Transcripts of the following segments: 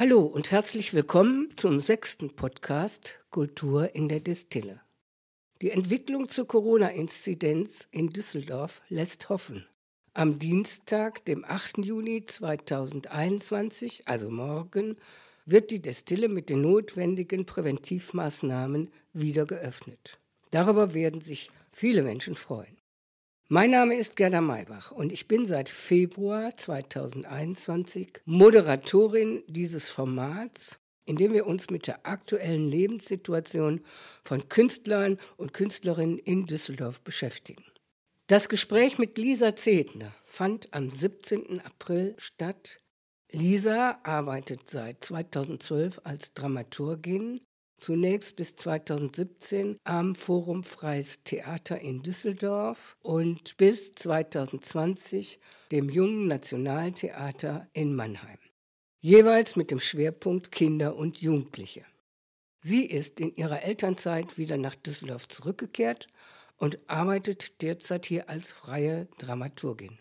Hallo und herzlich willkommen zum sechsten Podcast Kultur in der Destille. Die Entwicklung zur Corona-Inzidenz in Düsseldorf lässt hoffen. Am Dienstag, dem 8. Juni 2021, also morgen, wird die Destille mit den notwendigen Präventivmaßnahmen wieder geöffnet. Darüber werden sich viele Menschen freuen. Mein Name ist Gerda Maybach und ich bin seit Februar 2021 Moderatorin dieses Formats, in dem wir uns mit der aktuellen Lebenssituation von Künstlern und Künstlerinnen in Düsseldorf beschäftigen. Das Gespräch mit Lisa Zedner fand am 17. April statt. Lisa arbeitet seit 2012 als Dramaturgin Zunächst bis 2017 am Forum Freies Theater in Düsseldorf und bis 2020 dem Jungen Nationaltheater in Mannheim. Jeweils mit dem Schwerpunkt Kinder und Jugendliche. Sie ist in ihrer Elternzeit wieder nach Düsseldorf zurückgekehrt und arbeitet derzeit hier als freie Dramaturgin.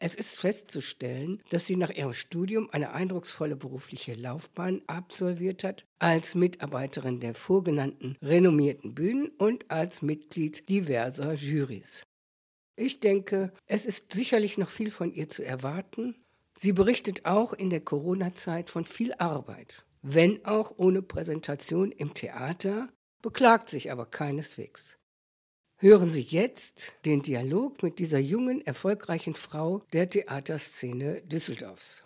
Es ist festzustellen, dass sie nach ihrem Studium eine eindrucksvolle berufliche Laufbahn absolviert hat, als Mitarbeiterin der vorgenannten renommierten Bühnen und als Mitglied diverser Jurys. Ich denke, es ist sicherlich noch viel von ihr zu erwarten. Sie berichtet auch in der Corona-Zeit von viel Arbeit, wenn auch ohne Präsentation im Theater, beklagt sich aber keineswegs. Hören Sie jetzt den Dialog mit dieser jungen, erfolgreichen Frau der Theaterszene Düsseldorfs.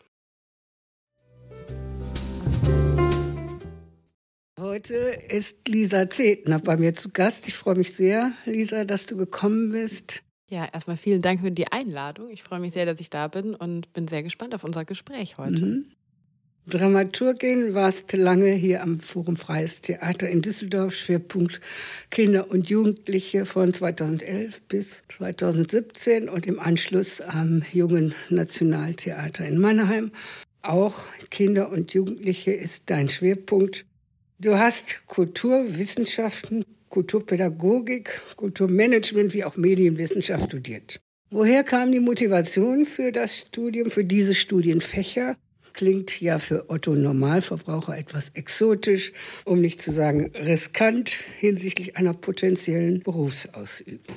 Heute ist Lisa Zetner bei mir zu Gast. Ich freue mich sehr, Lisa, dass du gekommen bist. Ja, erstmal vielen Dank für die Einladung. Ich freue mich sehr, dass ich da bin und bin sehr gespannt auf unser Gespräch heute. Mhm. Dramaturgin warst lange hier am Forum Freies Theater in Düsseldorf, Schwerpunkt Kinder und Jugendliche von 2011 bis 2017 und im Anschluss am Jungen Nationaltheater in Mannheim. Auch Kinder und Jugendliche ist dein Schwerpunkt. Du hast Kulturwissenschaften, Kulturpädagogik, Kulturmanagement wie auch Medienwissenschaft studiert. Woher kam die Motivation für das Studium, für diese Studienfächer? Klingt ja für Otto Normalverbraucher etwas exotisch, um nicht zu sagen riskant hinsichtlich einer potenziellen Berufsausübung.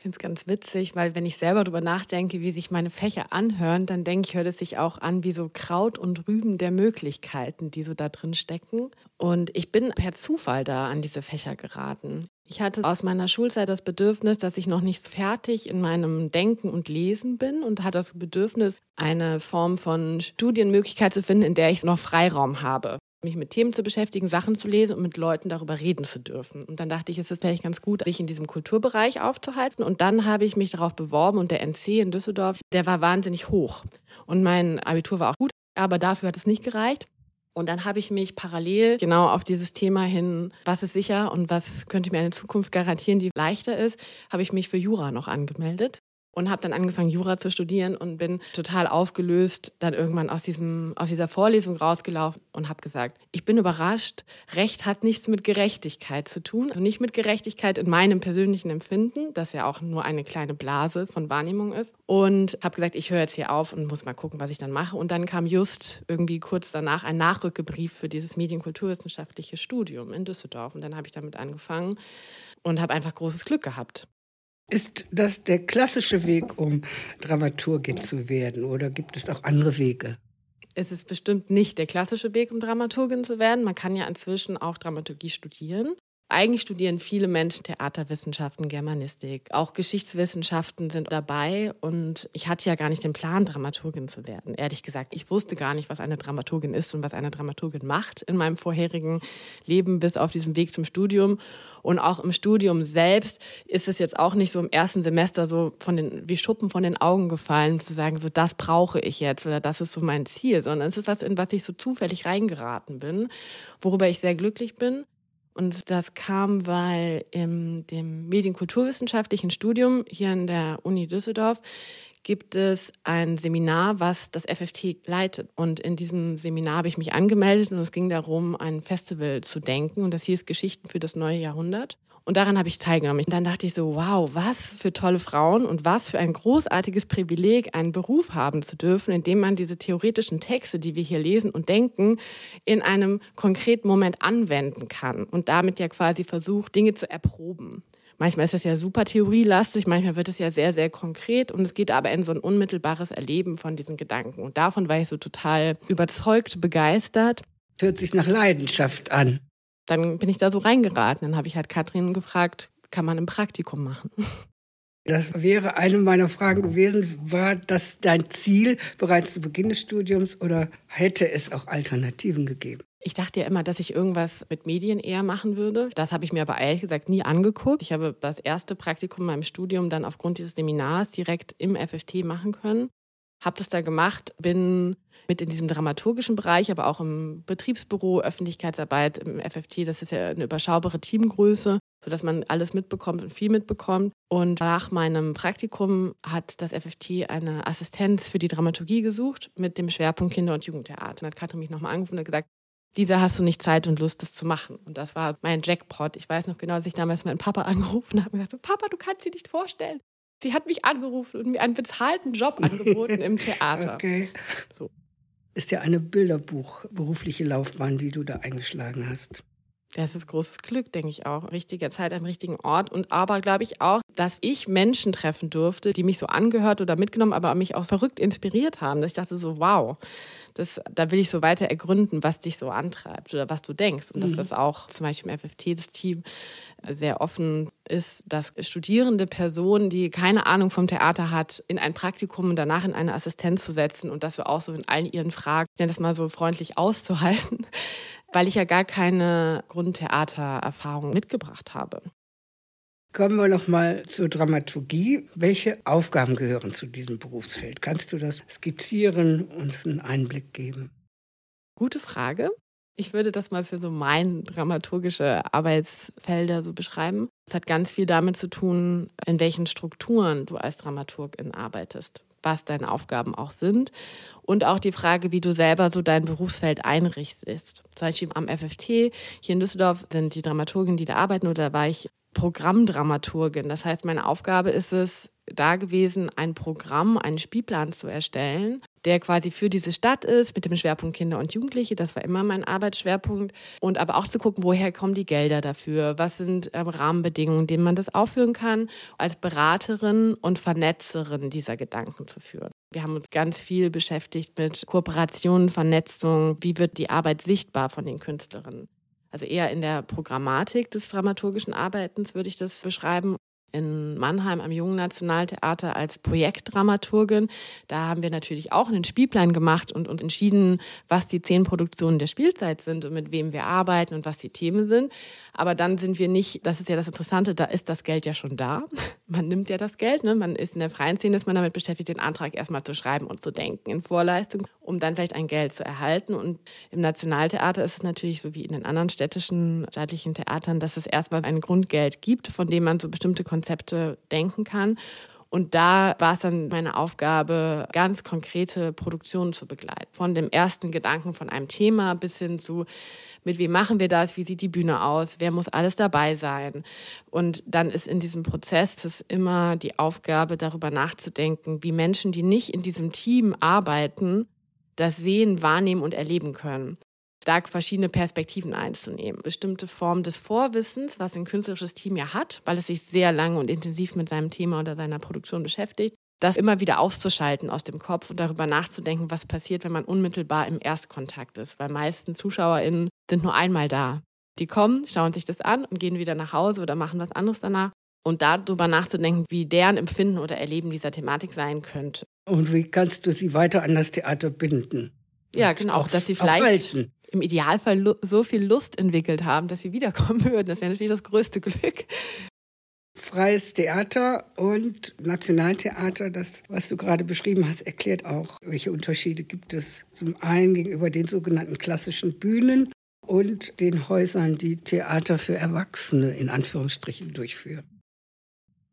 Ich finde es ganz witzig, weil wenn ich selber darüber nachdenke, wie sich meine Fächer anhören, dann denke ich, hört es sich auch an wie so Kraut und Rüben der Möglichkeiten, die so da drin stecken. Und ich bin per Zufall da an diese Fächer geraten. Ich hatte aus meiner Schulzeit das Bedürfnis, dass ich noch nicht fertig in meinem Denken und Lesen bin und hatte das Bedürfnis, eine Form von Studienmöglichkeit zu finden, in der ich noch Freiraum habe mich mit Themen zu beschäftigen, Sachen zu lesen und mit Leuten darüber reden zu dürfen. Und dann dachte ich, es ist vielleicht ganz gut, sich in diesem Kulturbereich aufzuhalten. Und dann habe ich mich darauf beworben und der NC in Düsseldorf, der war wahnsinnig hoch. Und mein Abitur war auch gut, aber dafür hat es nicht gereicht. Und dann habe ich mich parallel genau auf dieses Thema hin, was ist sicher und was könnte mir eine Zukunft garantieren, die leichter ist, habe ich mich für Jura noch angemeldet und habe dann angefangen, Jura zu studieren und bin total aufgelöst dann irgendwann aus, diesem, aus dieser Vorlesung rausgelaufen und habe gesagt, ich bin überrascht, Recht hat nichts mit Gerechtigkeit zu tun. Also nicht mit Gerechtigkeit in meinem persönlichen Empfinden, das ja auch nur eine kleine Blase von Wahrnehmung ist. Und habe gesagt, ich höre jetzt hier auf und muss mal gucken, was ich dann mache. Und dann kam just irgendwie kurz danach ein Nachrückebrief für dieses medienkulturwissenschaftliche Studium in Düsseldorf. Und dann habe ich damit angefangen und habe einfach großes Glück gehabt. Ist das der klassische Weg, um Dramaturgin zu werden oder gibt es auch andere Wege? Es ist bestimmt nicht der klassische Weg, um Dramaturgin zu werden. Man kann ja inzwischen auch Dramaturgie studieren. Eigentlich studieren viele Menschen Theaterwissenschaften, Germanistik, auch Geschichtswissenschaften sind dabei. Und ich hatte ja gar nicht den Plan, Dramaturgin zu werden. Ehrlich gesagt, ich wusste gar nicht, was eine Dramaturgin ist und was eine Dramaturgin macht in meinem vorherigen Leben bis auf diesem Weg zum Studium. Und auch im Studium selbst ist es jetzt auch nicht so im ersten Semester so von den, wie Schuppen von den Augen gefallen, zu sagen, so das brauche ich jetzt oder das ist so mein Ziel, sondern es ist das, in was ich so zufällig reingeraten bin, worüber ich sehr glücklich bin. Und das kam, weil in dem medienkulturwissenschaftlichen Studium hier an der Uni Düsseldorf gibt es ein Seminar, was das FFT leitet. Und in diesem Seminar habe ich mich angemeldet und es ging darum, ein Festival zu denken. Und das hieß Geschichten für das neue Jahrhundert. Und daran habe ich teilgenommen. Und dann dachte ich so, wow, was für tolle Frauen und was für ein großartiges Privileg, einen Beruf haben zu dürfen, in dem man diese theoretischen Texte, die wir hier lesen und denken, in einem konkreten Moment anwenden kann und damit ja quasi versucht, Dinge zu erproben. Manchmal ist es ja super theorielastig, manchmal wird es ja sehr, sehr konkret und es geht aber in so ein unmittelbares Erleben von diesen Gedanken. Und davon war ich so total überzeugt, begeistert. Hört sich nach Leidenschaft an. Dann bin ich da so reingeraten. Dann habe ich halt Katrin gefragt, kann man ein Praktikum machen? Das wäre eine meiner Fragen gewesen. War das dein Ziel bereits zu Beginn des Studiums oder hätte es auch Alternativen gegeben? Ich dachte ja immer, dass ich irgendwas mit Medien eher machen würde. Das habe ich mir aber ehrlich gesagt nie angeguckt. Ich habe das erste Praktikum in meinem Studium dann aufgrund dieses Seminars direkt im FFT machen können. Habe das da gemacht, bin mit in diesem dramaturgischen Bereich, aber auch im Betriebsbüro, Öffentlichkeitsarbeit im FFT. Das ist ja eine überschaubare Teamgröße, sodass man alles mitbekommt und viel mitbekommt. Und nach meinem Praktikum hat das FFT eine Assistenz für die Dramaturgie gesucht mit dem Schwerpunkt Kinder- und Jugendtheater. Und hat Katrin mich nochmal angerufen und gesagt, Lisa, hast du nicht Zeit und Lust, das zu machen? Und das war mein Jackpot. Ich weiß noch genau, dass ich damals meinen Papa angerufen habe und gesagt, Papa, du kannst dir nicht vorstellen. Sie hat mich angerufen und mir einen bezahlten Job angeboten im Theater. Okay. So. Ist ja eine Bilderbuch berufliche Laufbahn, die du da eingeschlagen hast. Das ist großes Glück, denke ich auch. Richtige Zeit am richtigen Ort. Und aber glaube ich auch, dass ich Menschen treffen durfte, die mich so angehört oder mitgenommen, aber mich auch verrückt inspiriert haben. Dass ich dachte so, wow, das, da will ich so weiter ergründen, was dich so antreibt oder was du denkst. Und mhm. dass das auch zum Beispiel im FFT das Team sehr offen ist, dass studierende Personen, die keine Ahnung vom Theater hat, in ein Praktikum und danach in eine Assistenz zu setzen und das so auch so in allen ihren Fragen, das mal so freundlich auszuhalten, weil ich ja gar keine Grundtheatererfahrung mitgebracht habe. Kommen wir noch mal zur Dramaturgie. Welche Aufgaben gehören zu diesem Berufsfeld? Kannst du das skizzieren und uns einen Einblick geben? Gute Frage. Ich würde das mal für so mein dramaturgische Arbeitsfelder so beschreiben. Es hat ganz viel damit zu tun, in welchen Strukturen du als Dramaturgin arbeitest, was deine Aufgaben auch sind und auch die Frage, wie du selber so dein Berufsfeld einrichtest. Zum Beispiel am FFT hier in Düsseldorf sind die Dramaturgen, die da arbeiten, oder da war ich Programmdramaturgin. Das heißt, meine Aufgabe ist es, da gewesen, ein Programm, einen Spielplan zu erstellen, der quasi für diese Stadt ist, mit dem Schwerpunkt Kinder und Jugendliche. Das war immer mein Arbeitsschwerpunkt. Und aber auch zu gucken, woher kommen die Gelder dafür? Was sind ähm, Rahmenbedingungen, denen man das aufführen kann, als Beraterin und Vernetzerin dieser Gedanken zu führen. Wir haben uns ganz viel beschäftigt mit Kooperationen, Vernetzung. Wie wird die Arbeit sichtbar von den Künstlerinnen? Also eher in der Programmatik des dramaturgischen Arbeitens würde ich das beschreiben in Mannheim am Jungen Nationaltheater als Projektdramaturgin. Da haben wir natürlich auch einen Spielplan gemacht und, und entschieden, was die zehn Produktionen der Spielzeit sind und mit wem wir arbeiten und was die Themen sind. Aber dann sind wir nicht, das ist ja das Interessante, da ist das Geld ja schon da. Man nimmt ja das Geld, ne? man ist in der freien Szene, ist man damit beschäftigt, den Antrag erstmal zu schreiben und zu denken in Vorleistung, um dann vielleicht ein Geld zu erhalten. Und im Nationaltheater ist es natürlich so wie in den anderen städtischen, staatlichen Theatern, dass es erstmal ein Grundgeld gibt, von dem man so bestimmte Konzepte denken kann. Und da war es dann meine Aufgabe, ganz konkrete Produktionen zu begleiten. Von dem ersten Gedanken von einem Thema bis hin zu, mit wem machen wir das, wie sieht die Bühne aus, wer muss alles dabei sein. Und dann ist in diesem Prozess das immer die Aufgabe, darüber nachzudenken, wie Menschen, die nicht in diesem Team arbeiten, das sehen, wahrnehmen und erleben können da verschiedene Perspektiven einzunehmen. Bestimmte Formen des Vorwissens, was ein künstlerisches Team ja hat, weil es sich sehr lange und intensiv mit seinem Thema oder seiner Produktion beschäftigt, das immer wieder auszuschalten aus dem Kopf und darüber nachzudenken, was passiert, wenn man unmittelbar im Erstkontakt ist. Weil meisten ZuschauerInnen sind nur einmal da. Die kommen, schauen sich das an und gehen wieder nach Hause oder machen was anderes danach. Und darüber nachzudenken, wie deren Empfinden oder Erleben dieser Thematik sein könnte. Und wie kannst du sie weiter an das Theater binden? Ja, genau, auch, dass sie vielleicht im Idealfall so viel Lust entwickelt haben, dass sie wiederkommen würden. Das wäre natürlich das größte Glück. Freies Theater und Nationaltheater, das, was du gerade beschrieben hast, erklärt auch, welche Unterschiede gibt es zum einen gegenüber den sogenannten klassischen Bühnen und den Häusern, die Theater für Erwachsene in Anführungsstrichen durchführen.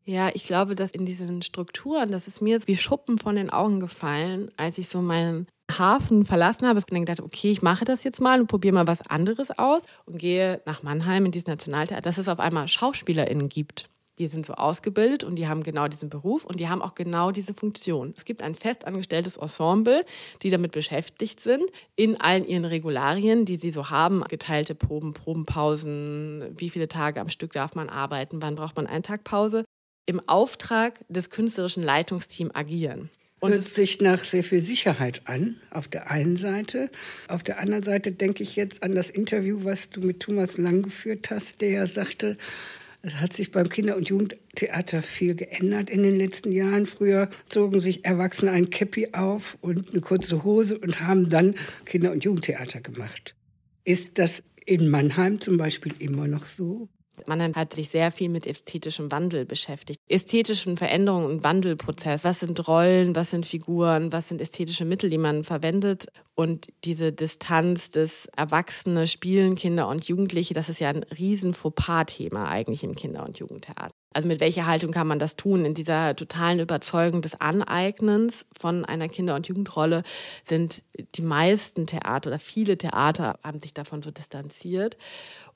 Ja, ich glaube, dass in diesen Strukturen, das ist mir wie Schuppen von den Augen gefallen, als ich so meinen Hafen verlassen habe. Ich habe gedacht, okay, ich mache das jetzt mal und probiere mal was anderes aus und gehe nach Mannheim in dieses Nationaltheater, dass es auf einmal SchauspielerInnen gibt. Die sind so ausgebildet und die haben genau diesen Beruf und die haben auch genau diese Funktion. Es gibt ein festangestelltes Ensemble, die damit beschäftigt sind, in allen ihren Regularien, die sie so haben, geteilte Proben, Probenpausen, wie viele Tage am Stück darf man arbeiten, wann braucht man einen Tag Pause, im Auftrag des künstlerischen Leitungsteams agieren. Und Hört sich nach sehr viel Sicherheit an, auf der einen Seite. Auf der anderen Seite denke ich jetzt an das Interview, was du mit Thomas Lang geführt hast, der ja sagte, es hat sich beim Kinder- und Jugendtheater viel geändert in den letzten Jahren. Früher zogen sich Erwachsene ein Käppi auf und eine kurze Hose und haben dann Kinder- und Jugendtheater gemacht. Ist das in Mannheim zum Beispiel immer noch so? Mannheim hat sich sehr viel mit ästhetischem Wandel beschäftigt. Ästhetischen Veränderungen und Wandelprozess. Was sind Rollen, was sind Figuren, was sind ästhetische Mittel, die man verwendet? Und diese Distanz des Erwachsene spielen Kinder und Jugendliche, das ist ja ein riesen Fauxpas-Thema eigentlich im Kinder- und Jugendtheater. Also mit welcher Haltung kann man das tun? In dieser totalen Überzeugung des Aneignens von einer Kinder- und Jugendrolle sind die meisten Theater oder viele Theater haben sich davon so distanziert.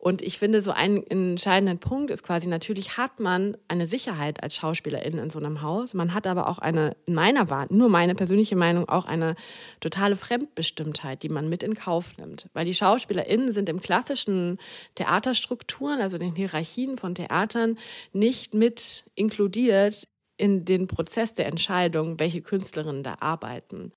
Und ich finde, so ein entscheidender Punkt ist quasi, natürlich hat man eine Sicherheit als Schauspielerin in so einem Haus. Man hat aber auch eine, in meiner Wahrnehmung, nur meine persönliche Meinung, auch eine totale Fremdbestimmtheit, die man mit in Kauf nimmt. Weil die SchauspielerInnen sind im klassischen Theaterstrukturen, also den Hierarchien von Theatern, nicht mit inkludiert in den Prozess der Entscheidung, welche Künstlerinnen da arbeiten.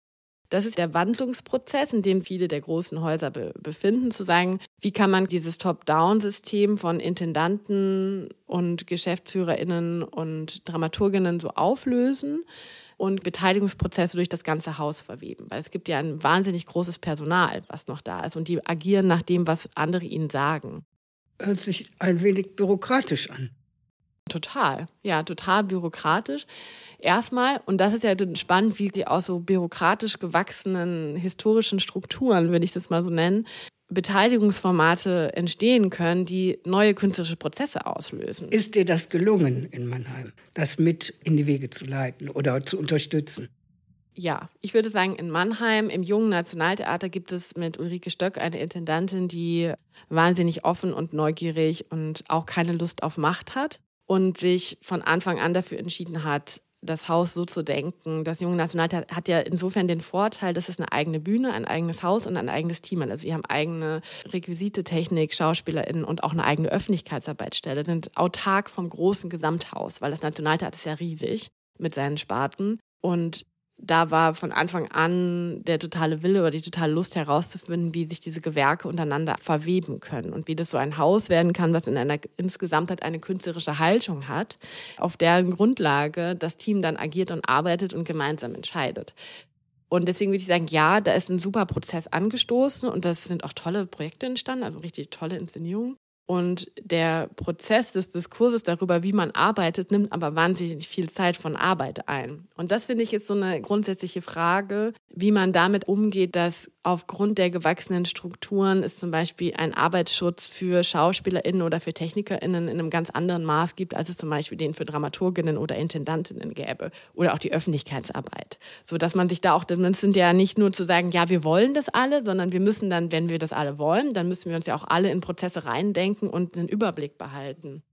Das ist der Wandlungsprozess, in dem viele der großen Häuser be befinden, zu sagen, wie kann man dieses Top-Down-System von Intendanten und GeschäftsführerInnen und Dramaturginnen so auflösen und Beteiligungsprozesse durch das ganze Haus verweben. Weil es gibt ja ein wahnsinnig großes Personal, was noch da ist und die agieren nach dem, was andere ihnen sagen. Hört sich ein wenig bürokratisch an. Total, ja, total bürokratisch. Erstmal, und das ist ja spannend, wie die aus so bürokratisch gewachsenen historischen Strukturen, würde ich das mal so nennen, Beteiligungsformate entstehen können, die neue künstlerische Prozesse auslösen. Ist dir das gelungen in Mannheim, das mit in die Wege zu leiten oder zu unterstützen? Ja, ich würde sagen, in Mannheim im Jungen Nationaltheater gibt es mit Ulrike Stöck eine Intendantin, die wahnsinnig offen und neugierig und auch keine Lust auf Macht hat und sich von Anfang an dafür entschieden hat, das Haus so zu denken. Das Junge Nationaltheater hat ja insofern den Vorteil, dass es eine eigene Bühne, ein eigenes Haus und ein eigenes Team hat. Also sie haben eigene Requisite, Technik, SchauspielerInnen und auch eine eigene Öffentlichkeitsarbeitsstelle, sind autark vom großen Gesamthaus, weil das Nationaltheater ist ja riesig mit seinen Sparten. Und da war von Anfang an der totale Wille oder die totale Lust herauszufinden, wie sich diese Gewerke untereinander verweben können und wie das so ein Haus werden kann, was in einer insgesamt halt eine künstlerische Haltung hat, auf deren Grundlage das Team dann agiert und arbeitet und gemeinsam entscheidet. Und deswegen würde ich sagen, ja, da ist ein super Prozess angestoßen und das sind auch tolle Projekte entstanden, also richtig tolle Inszenierungen. Und der Prozess des Diskurses darüber, wie man arbeitet, nimmt aber wahnsinnig viel Zeit von Arbeit ein. Und das finde ich jetzt so eine grundsätzliche Frage, wie man damit umgeht, dass aufgrund der gewachsenen Strukturen es zum Beispiel einen Arbeitsschutz für SchauspielerInnen oder für TechnikerInnen in einem ganz anderen Maß gibt, als es zum Beispiel den für Dramaturginnen oder Intendantinnen gäbe. Oder auch die Öffentlichkeitsarbeit. So dass man sich da auch, das sind ja nicht nur zu sagen, ja, wir wollen das alle, sondern wir müssen dann, wenn wir das alle wollen, dann müssen wir uns ja auch alle in Prozesse reindenken und einen Überblick behalten.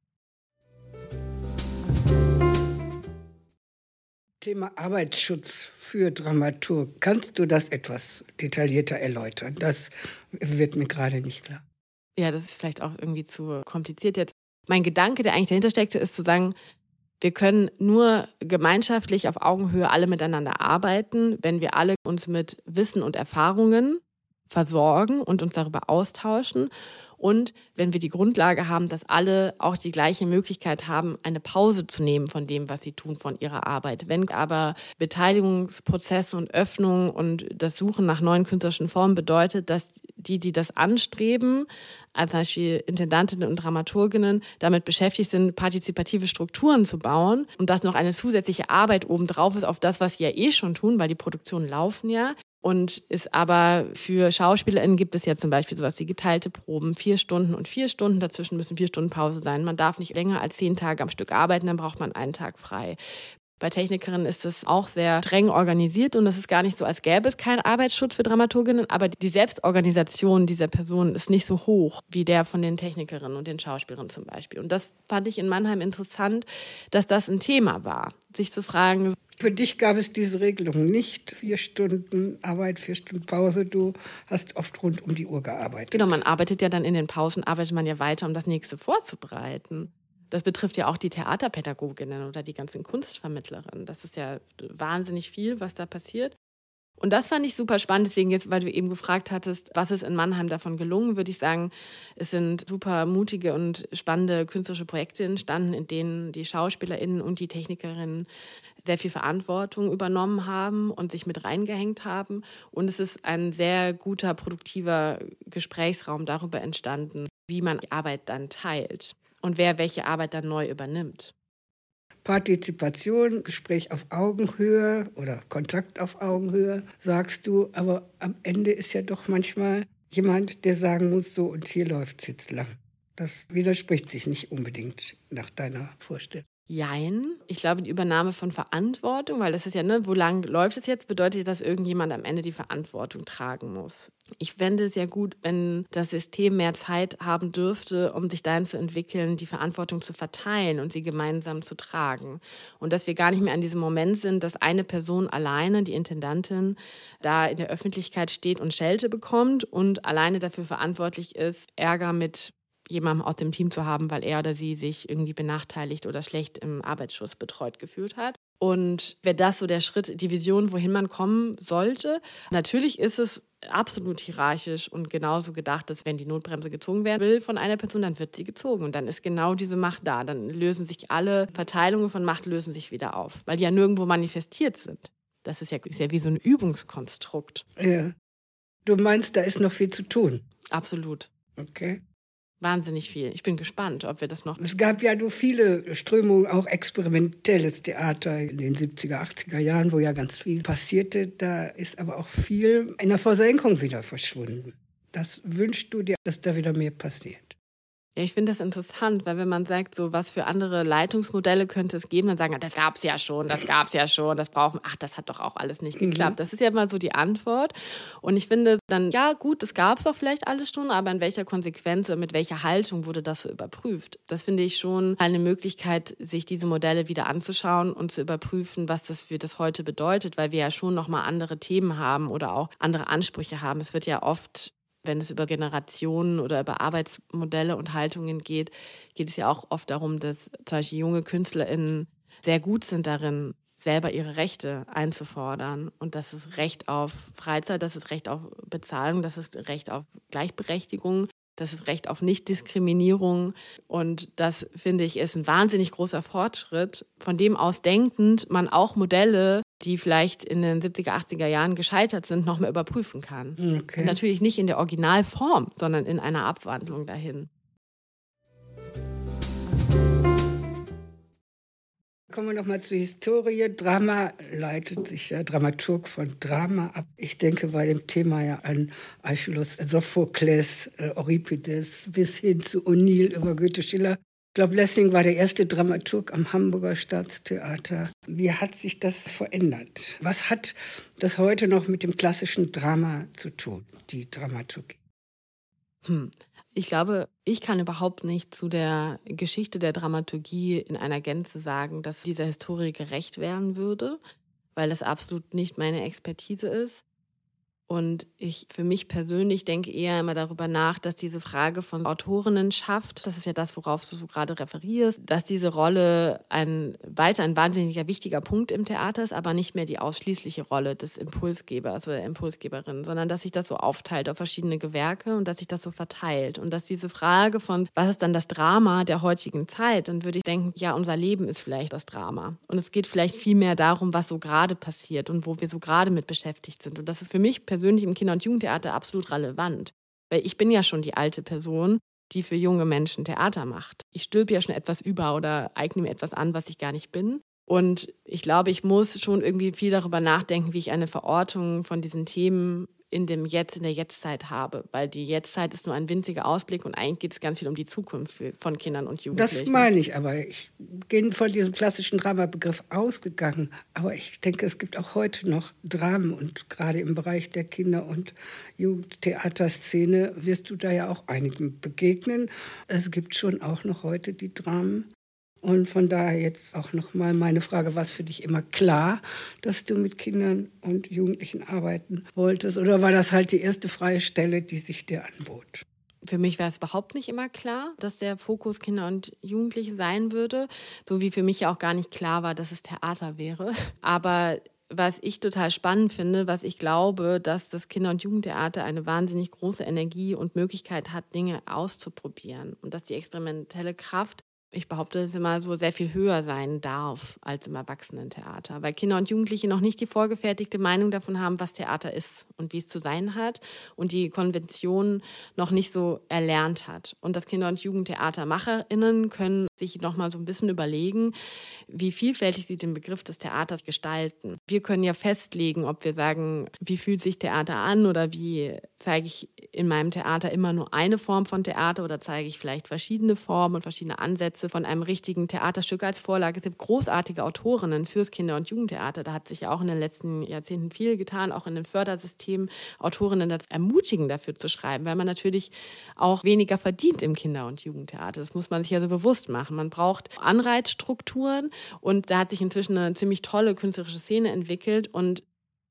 Thema Arbeitsschutz für Dramaturg. Kannst du das etwas detaillierter erläutern? Das wird mir gerade nicht klar. Ja, das ist vielleicht auch irgendwie zu kompliziert jetzt. Mein Gedanke, der eigentlich dahinter steckte, ist zu sagen, wir können nur gemeinschaftlich auf Augenhöhe alle miteinander arbeiten, wenn wir alle uns mit Wissen und Erfahrungen versorgen und uns darüber austauschen und wenn wir die Grundlage haben, dass alle auch die gleiche Möglichkeit haben, eine Pause zu nehmen von dem, was sie tun, von ihrer Arbeit. Wenn aber Beteiligungsprozesse und Öffnung und das Suchen nach neuen künstlerischen Formen bedeutet, dass die, die das anstreben, als Beispiel Intendantinnen und Dramaturginnen damit beschäftigt sind, partizipative Strukturen zu bauen und das noch eine zusätzliche Arbeit obendrauf ist auf das, was sie ja eh schon tun, weil die Produktionen laufen ja, Und ist aber für SchauspielerInnen gibt es ja zum Beispiel sowas wie geteilte Proben, vier Stunden und vier Stunden. Dazwischen müssen vier Stunden Pause sein. Man darf nicht länger als zehn Tage am Stück arbeiten, dann braucht man einen Tag frei. Bei Technikerinnen ist es auch sehr streng organisiert und es ist gar nicht so, als gäbe es keinen Arbeitsschutz für Dramaturginnen, aber die Selbstorganisation dieser Personen ist nicht so hoch wie der von den Technikerinnen und den Schauspielerinnen zum Beispiel. Und das fand ich in Mannheim interessant, dass das ein Thema war, sich zu fragen. Für dich gab es diese Regelung nicht. Vier Stunden Arbeit, vier Stunden Pause. Du hast oft rund um die Uhr gearbeitet. Genau, man arbeitet ja dann in den Pausen, arbeitet man ja weiter, um das nächste vorzubereiten. Das betrifft ja auch die Theaterpädagoginnen oder die ganzen Kunstvermittlerinnen. Das ist ja wahnsinnig viel, was da passiert. Und das fand ich super spannend. Deswegen jetzt, weil du eben gefragt hattest, was ist in Mannheim davon gelungen, würde ich sagen, es sind super mutige und spannende künstlerische Projekte entstanden, in denen die SchauspielerInnen und die Technikerinnen sehr viel Verantwortung übernommen haben und sich mit reingehängt haben. Und es ist ein sehr guter, produktiver Gesprächsraum darüber entstanden, wie man die Arbeit dann teilt und wer welche Arbeit dann neu übernimmt. Partizipation, Gespräch auf Augenhöhe oder Kontakt auf Augenhöhe, sagst du, aber am Ende ist ja doch manchmal jemand, der sagen muss, so und hier läuft es jetzt lang. Das widerspricht sich nicht unbedingt nach deiner Vorstellung. Jein. Ich glaube, die Übernahme von Verantwortung, weil das ist ja, ne, wo lang läuft es jetzt, bedeutet, dass irgendjemand am Ende die Verantwortung tragen muss. Ich fände es ja gut, wenn das System mehr Zeit haben dürfte, um sich dahin zu entwickeln, die Verantwortung zu verteilen und sie gemeinsam zu tragen. Und dass wir gar nicht mehr an diesem Moment sind, dass eine Person alleine, die Intendantin, da in der Öffentlichkeit steht und Schelte bekommt und alleine dafür verantwortlich ist, Ärger mit jemandem aus dem Team zu haben, weil er oder sie sich irgendwie benachteiligt oder schlecht im Arbeitsschuss betreut gefühlt hat. Und wäre das so der Schritt, die Vision, wohin man kommen sollte? Natürlich ist es absolut hierarchisch und genauso gedacht, dass wenn die Notbremse gezogen werden will von einer Person, dann wird sie gezogen und dann ist genau diese Macht da. Dann lösen sich alle Verteilungen von Macht lösen sich wieder auf, weil die ja nirgendwo manifestiert sind. Das ist ja, ist ja wie so ein Übungskonstrukt. Ja. Du meinst, da ist noch viel zu tun? Absolut. Okay wahnsinnig viel. Ich bin gespannt, ob wir das noch. Es gab ja nur viele Strömungen, auch experimentelles Theater in den 70er, 80er Jahren, wo ja ganz viel passierte. Da ist aber auch viel in der Versenkung wieder verschwunden. Das wünschst du dir, dass da wieder mehr passiert? Ja, ich finde das interessant, weil wenn man sagt, so was für andere Leitungsmodelle könnte es geben, dann sagen, das gab es ja schon, das gab es ja schon, das brauchen, ach, das hat doch auch alles nicht mhm. geklappt. Mhm. Das ist ja immer so die Antwort. Und ich finde dann, ja gut, das gab es doch vielleicht alles schon, aber in welcher Konsequenz oder mit welcher Haltung wurde das so überprüft? Das finde ich schon eine Möglichkeit, sich diese Modelle wieder anzuschauen und zu überprüfen, was das für das heute bedeutet, weil wir ja schon nochmal andere Themen haben oder auch andere Ansprüche haben. Es wird ja oft wenn es über Generationen oder über Arbeitsmodelle und Haltungen geht, geht es ja auch oft darum, dass zum Beispiel junge KünstlerInnen sehr gut sind darin, selber ihre Rechte einzufordern. Und das ist Recht auf Freizeit, das ist Recht auf Bezahlung, das ist Recht auf Gleichberechtigung, das ist Recht auf Nichtdiskriminierung. Und das, finde ich, ist ein wahnsinnig großer Fortschritt, von dem aus denkend man auch Modelle die vielleicht in den 70er, 80er Jahren gescheitert sind, nochmal überprüfen kann. Okay. Natürlich nicht in der Originalform, sondern in einer Abwandlung dahin. Kommen wir nochmal zur Historie. Drama leitet sich ja Dramaturg von Drama ab. Ich denke bei dem Thema ja an Aeschylus, Sophokles, äh, Euripides bis hin zu O'Neill über Goethe Schiller. Ich glaube, Lessing war der erste Dramaturg am Hamburger Staatstheater. Wie hat sich das verändert? Was hat das heute noch mit dem klassischen Drama zu tun, die Dramaturgie? Hm. Ich glaube, ich kann überhaupt nicht zu der Geschichte der Dramaturgie in einer Gänze sagen, dass dieser Historie gerecht werden würde, weil das absolut nicht meine Expertise ist. Und ich für mich persönlich denke eher immer darüber nach, dass diese Frage von Autorinnenschaft, das ist ja das, worauf du so gerade referierst, dass diese Rolle ein weiter ein wahnsinniger wichtiger Punkt im Theater ist, aber nicht mehr die ausschließliche Rolle des Impulsgebers oder der Impulsgeberin, sondern dass sich das so aufteilt auf verschiedene Gewerke und dass sich das so verteilt. Und dass diese Frage von, was ist dann das Drama der heutigen Zeit, dann würde ich denken, ja, unser Leben ist vielleicht das Drama. Und es geht vielleicht viel mehr darum, was so gerade passiert und wo wir so gerade mit beschäftigt sind. Und das ist für mich persönlich persönlich im Kinder- und Jugendtheater absolut relevant. Weil ich bin ja schon die alte Person, die für junge Menschen Theater macht. Ich stülpe ja schon etwas über oder eigne mir etwas an, was ich gar nicht bin. Und ich glaube, ich muss schon irgendwie viel darüber nachdenken, wie ich eine Verortung von diesen Themen in dem Jetzt, in der Jetztzeit habe, weil die Jetztzeit ist nur ein winziger Ausblick und eigentlich geht es ganz viel um die Zukunft von Kindern und Jugendlichen. Das meine ich, aber ich bin von diesem klassischen Dramabegriff ausgegangen. Aber ich denke, es gibt auch heute noch Dramen und gerade im Bereich der Kinder- und Jugendtheaterszene wirst du da ja auch einigen begegnen. Es gibt schon auch noch heute die Dramen. Und von daher jetzt auch nochmal meine Frage, war es für dich immer klar, dass du mit Kindern und Jugendlichen arbeiten wolltest? Oder war das halt die erste freie Stelle, die sich dir anbot? Für mich war es überhaupt nicht immer klar, dass der Fokus Kinder und Jugendliche sein würde, so wie für mich ja auch gar nicht klar war, dass es Theater wäre. Aber was ich total spannend finde, was ich glaube, dass das Kinder- und Jugendtheater eine wahnsinnig große Energie und Möglichkeit hat, Dinge auszuprobieren und dass die experimentelle Kraft ich behaupte, dass immer so sehr viel höher sein darf als im Erwachsenentheater, weil Kinder und Jugendliche noch nicht die vorgefertigte Meinung davon haben, was Theater ist und wie es zu sein hat und die Konvention noch nicht so erlernt hat. Und das Kinder- und Jugendtheatermacherinnen können sich noch mal so ein bisschen überlegen, wie vielfältig sie den Begriff des Theaters gestalten. Wir können ja festlegen, ob wir sagen, wie fühlt sich Theater an oder wie zeige ich in meinem Theater immer nur eine Form von Theater oder zeige ich vielleicht verschiedene Formen und verschiedene Ansätze von einem richtigen Theaterstück als Vorlage. Es gibt großartige Autorinnen fürs Kinder- und Jugendtheater. Da hat sich ja auch in den letzten Jahrzehnten viel getan, auch in den Fördersystemen Autorinnen dazu ermutigen, dafür zu schreiben, weil man natürlich auch weniger verdient im Kinder- und Jugendtheater. Das muss man sich ja so bewusst machen. Man braucht Anreizstrukturen und da hat sich inzwischen eine ziemlich tolle künstlerische Szene entwickelt und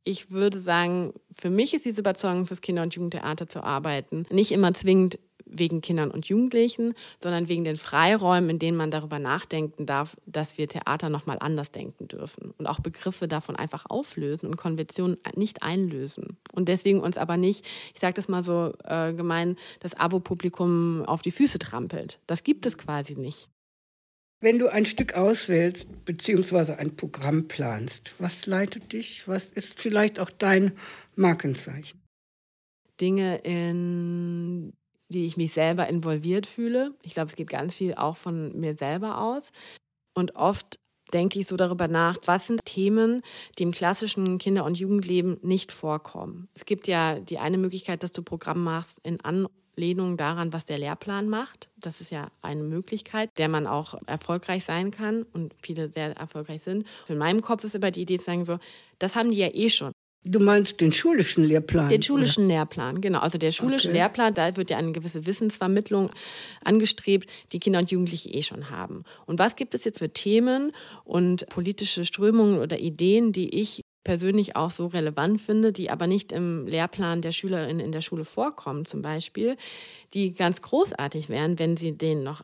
ich würde sagen, für mich ist diese Überzeugung, fürs Kinder- und Jugendtheater zu arbeiten, nicht immer zwingend wegen Kindern und Jugendlichen, sondern wegen den Freiräumen, in denen man darüber nachdenken darf, dass wir Theater nochmal anders denken dürfen und auch Begriffe davon einfach auflösen und Konventionen nicht einlösen. Und deswegen uns aber nicht, ich sage das mal so äh, gemein, das Abo-Publikum auf die Füße trampelt. Das gibt es quasi nicht. Wenn du ein Stück auswählst, beziehungsweise ein Programm planst, was leitet dich? Was ist vielleicht auch dein Markenzeichen? Dinge, in die ich mich selber involviert fühle. Ich glaube, es geht ganz viel auch von mir selber aus. Und oft denke ich so darüber nach, was sind Themen, die im klassischen Kinder- und Jugendleben nicht vorkommen. Es gibt ja die eine Möglichkeit, dass du Programm machst in Anlehnung daran, was der Lehrplan macht. Das ist ja eine Möglichkeit, der man auch erfolgreich sein kann und viele sehr erfolgreich sind. In meinem Kopf ist immer die Idee zu sagen, so, das haben die ja eh schon. Du meinst den schulischen Lehrplan? Den schulischen oder? Lehrplan, genau. Also der schulische okay. Lehrplan, da wird ja eine gewisse Wissensvermittlung angestrebt, die Kinder und Jugendliche eh schon haben. Und was gibt es jetzt für Themen und politische Strömungen oder Ideen, die ich persönlich auch so relevant finde, die aber nicht im Lehrplan der Schülerinnen in der Schule vorkommen, zum Beispiel, die ganz großartig wären, wenn sie den noch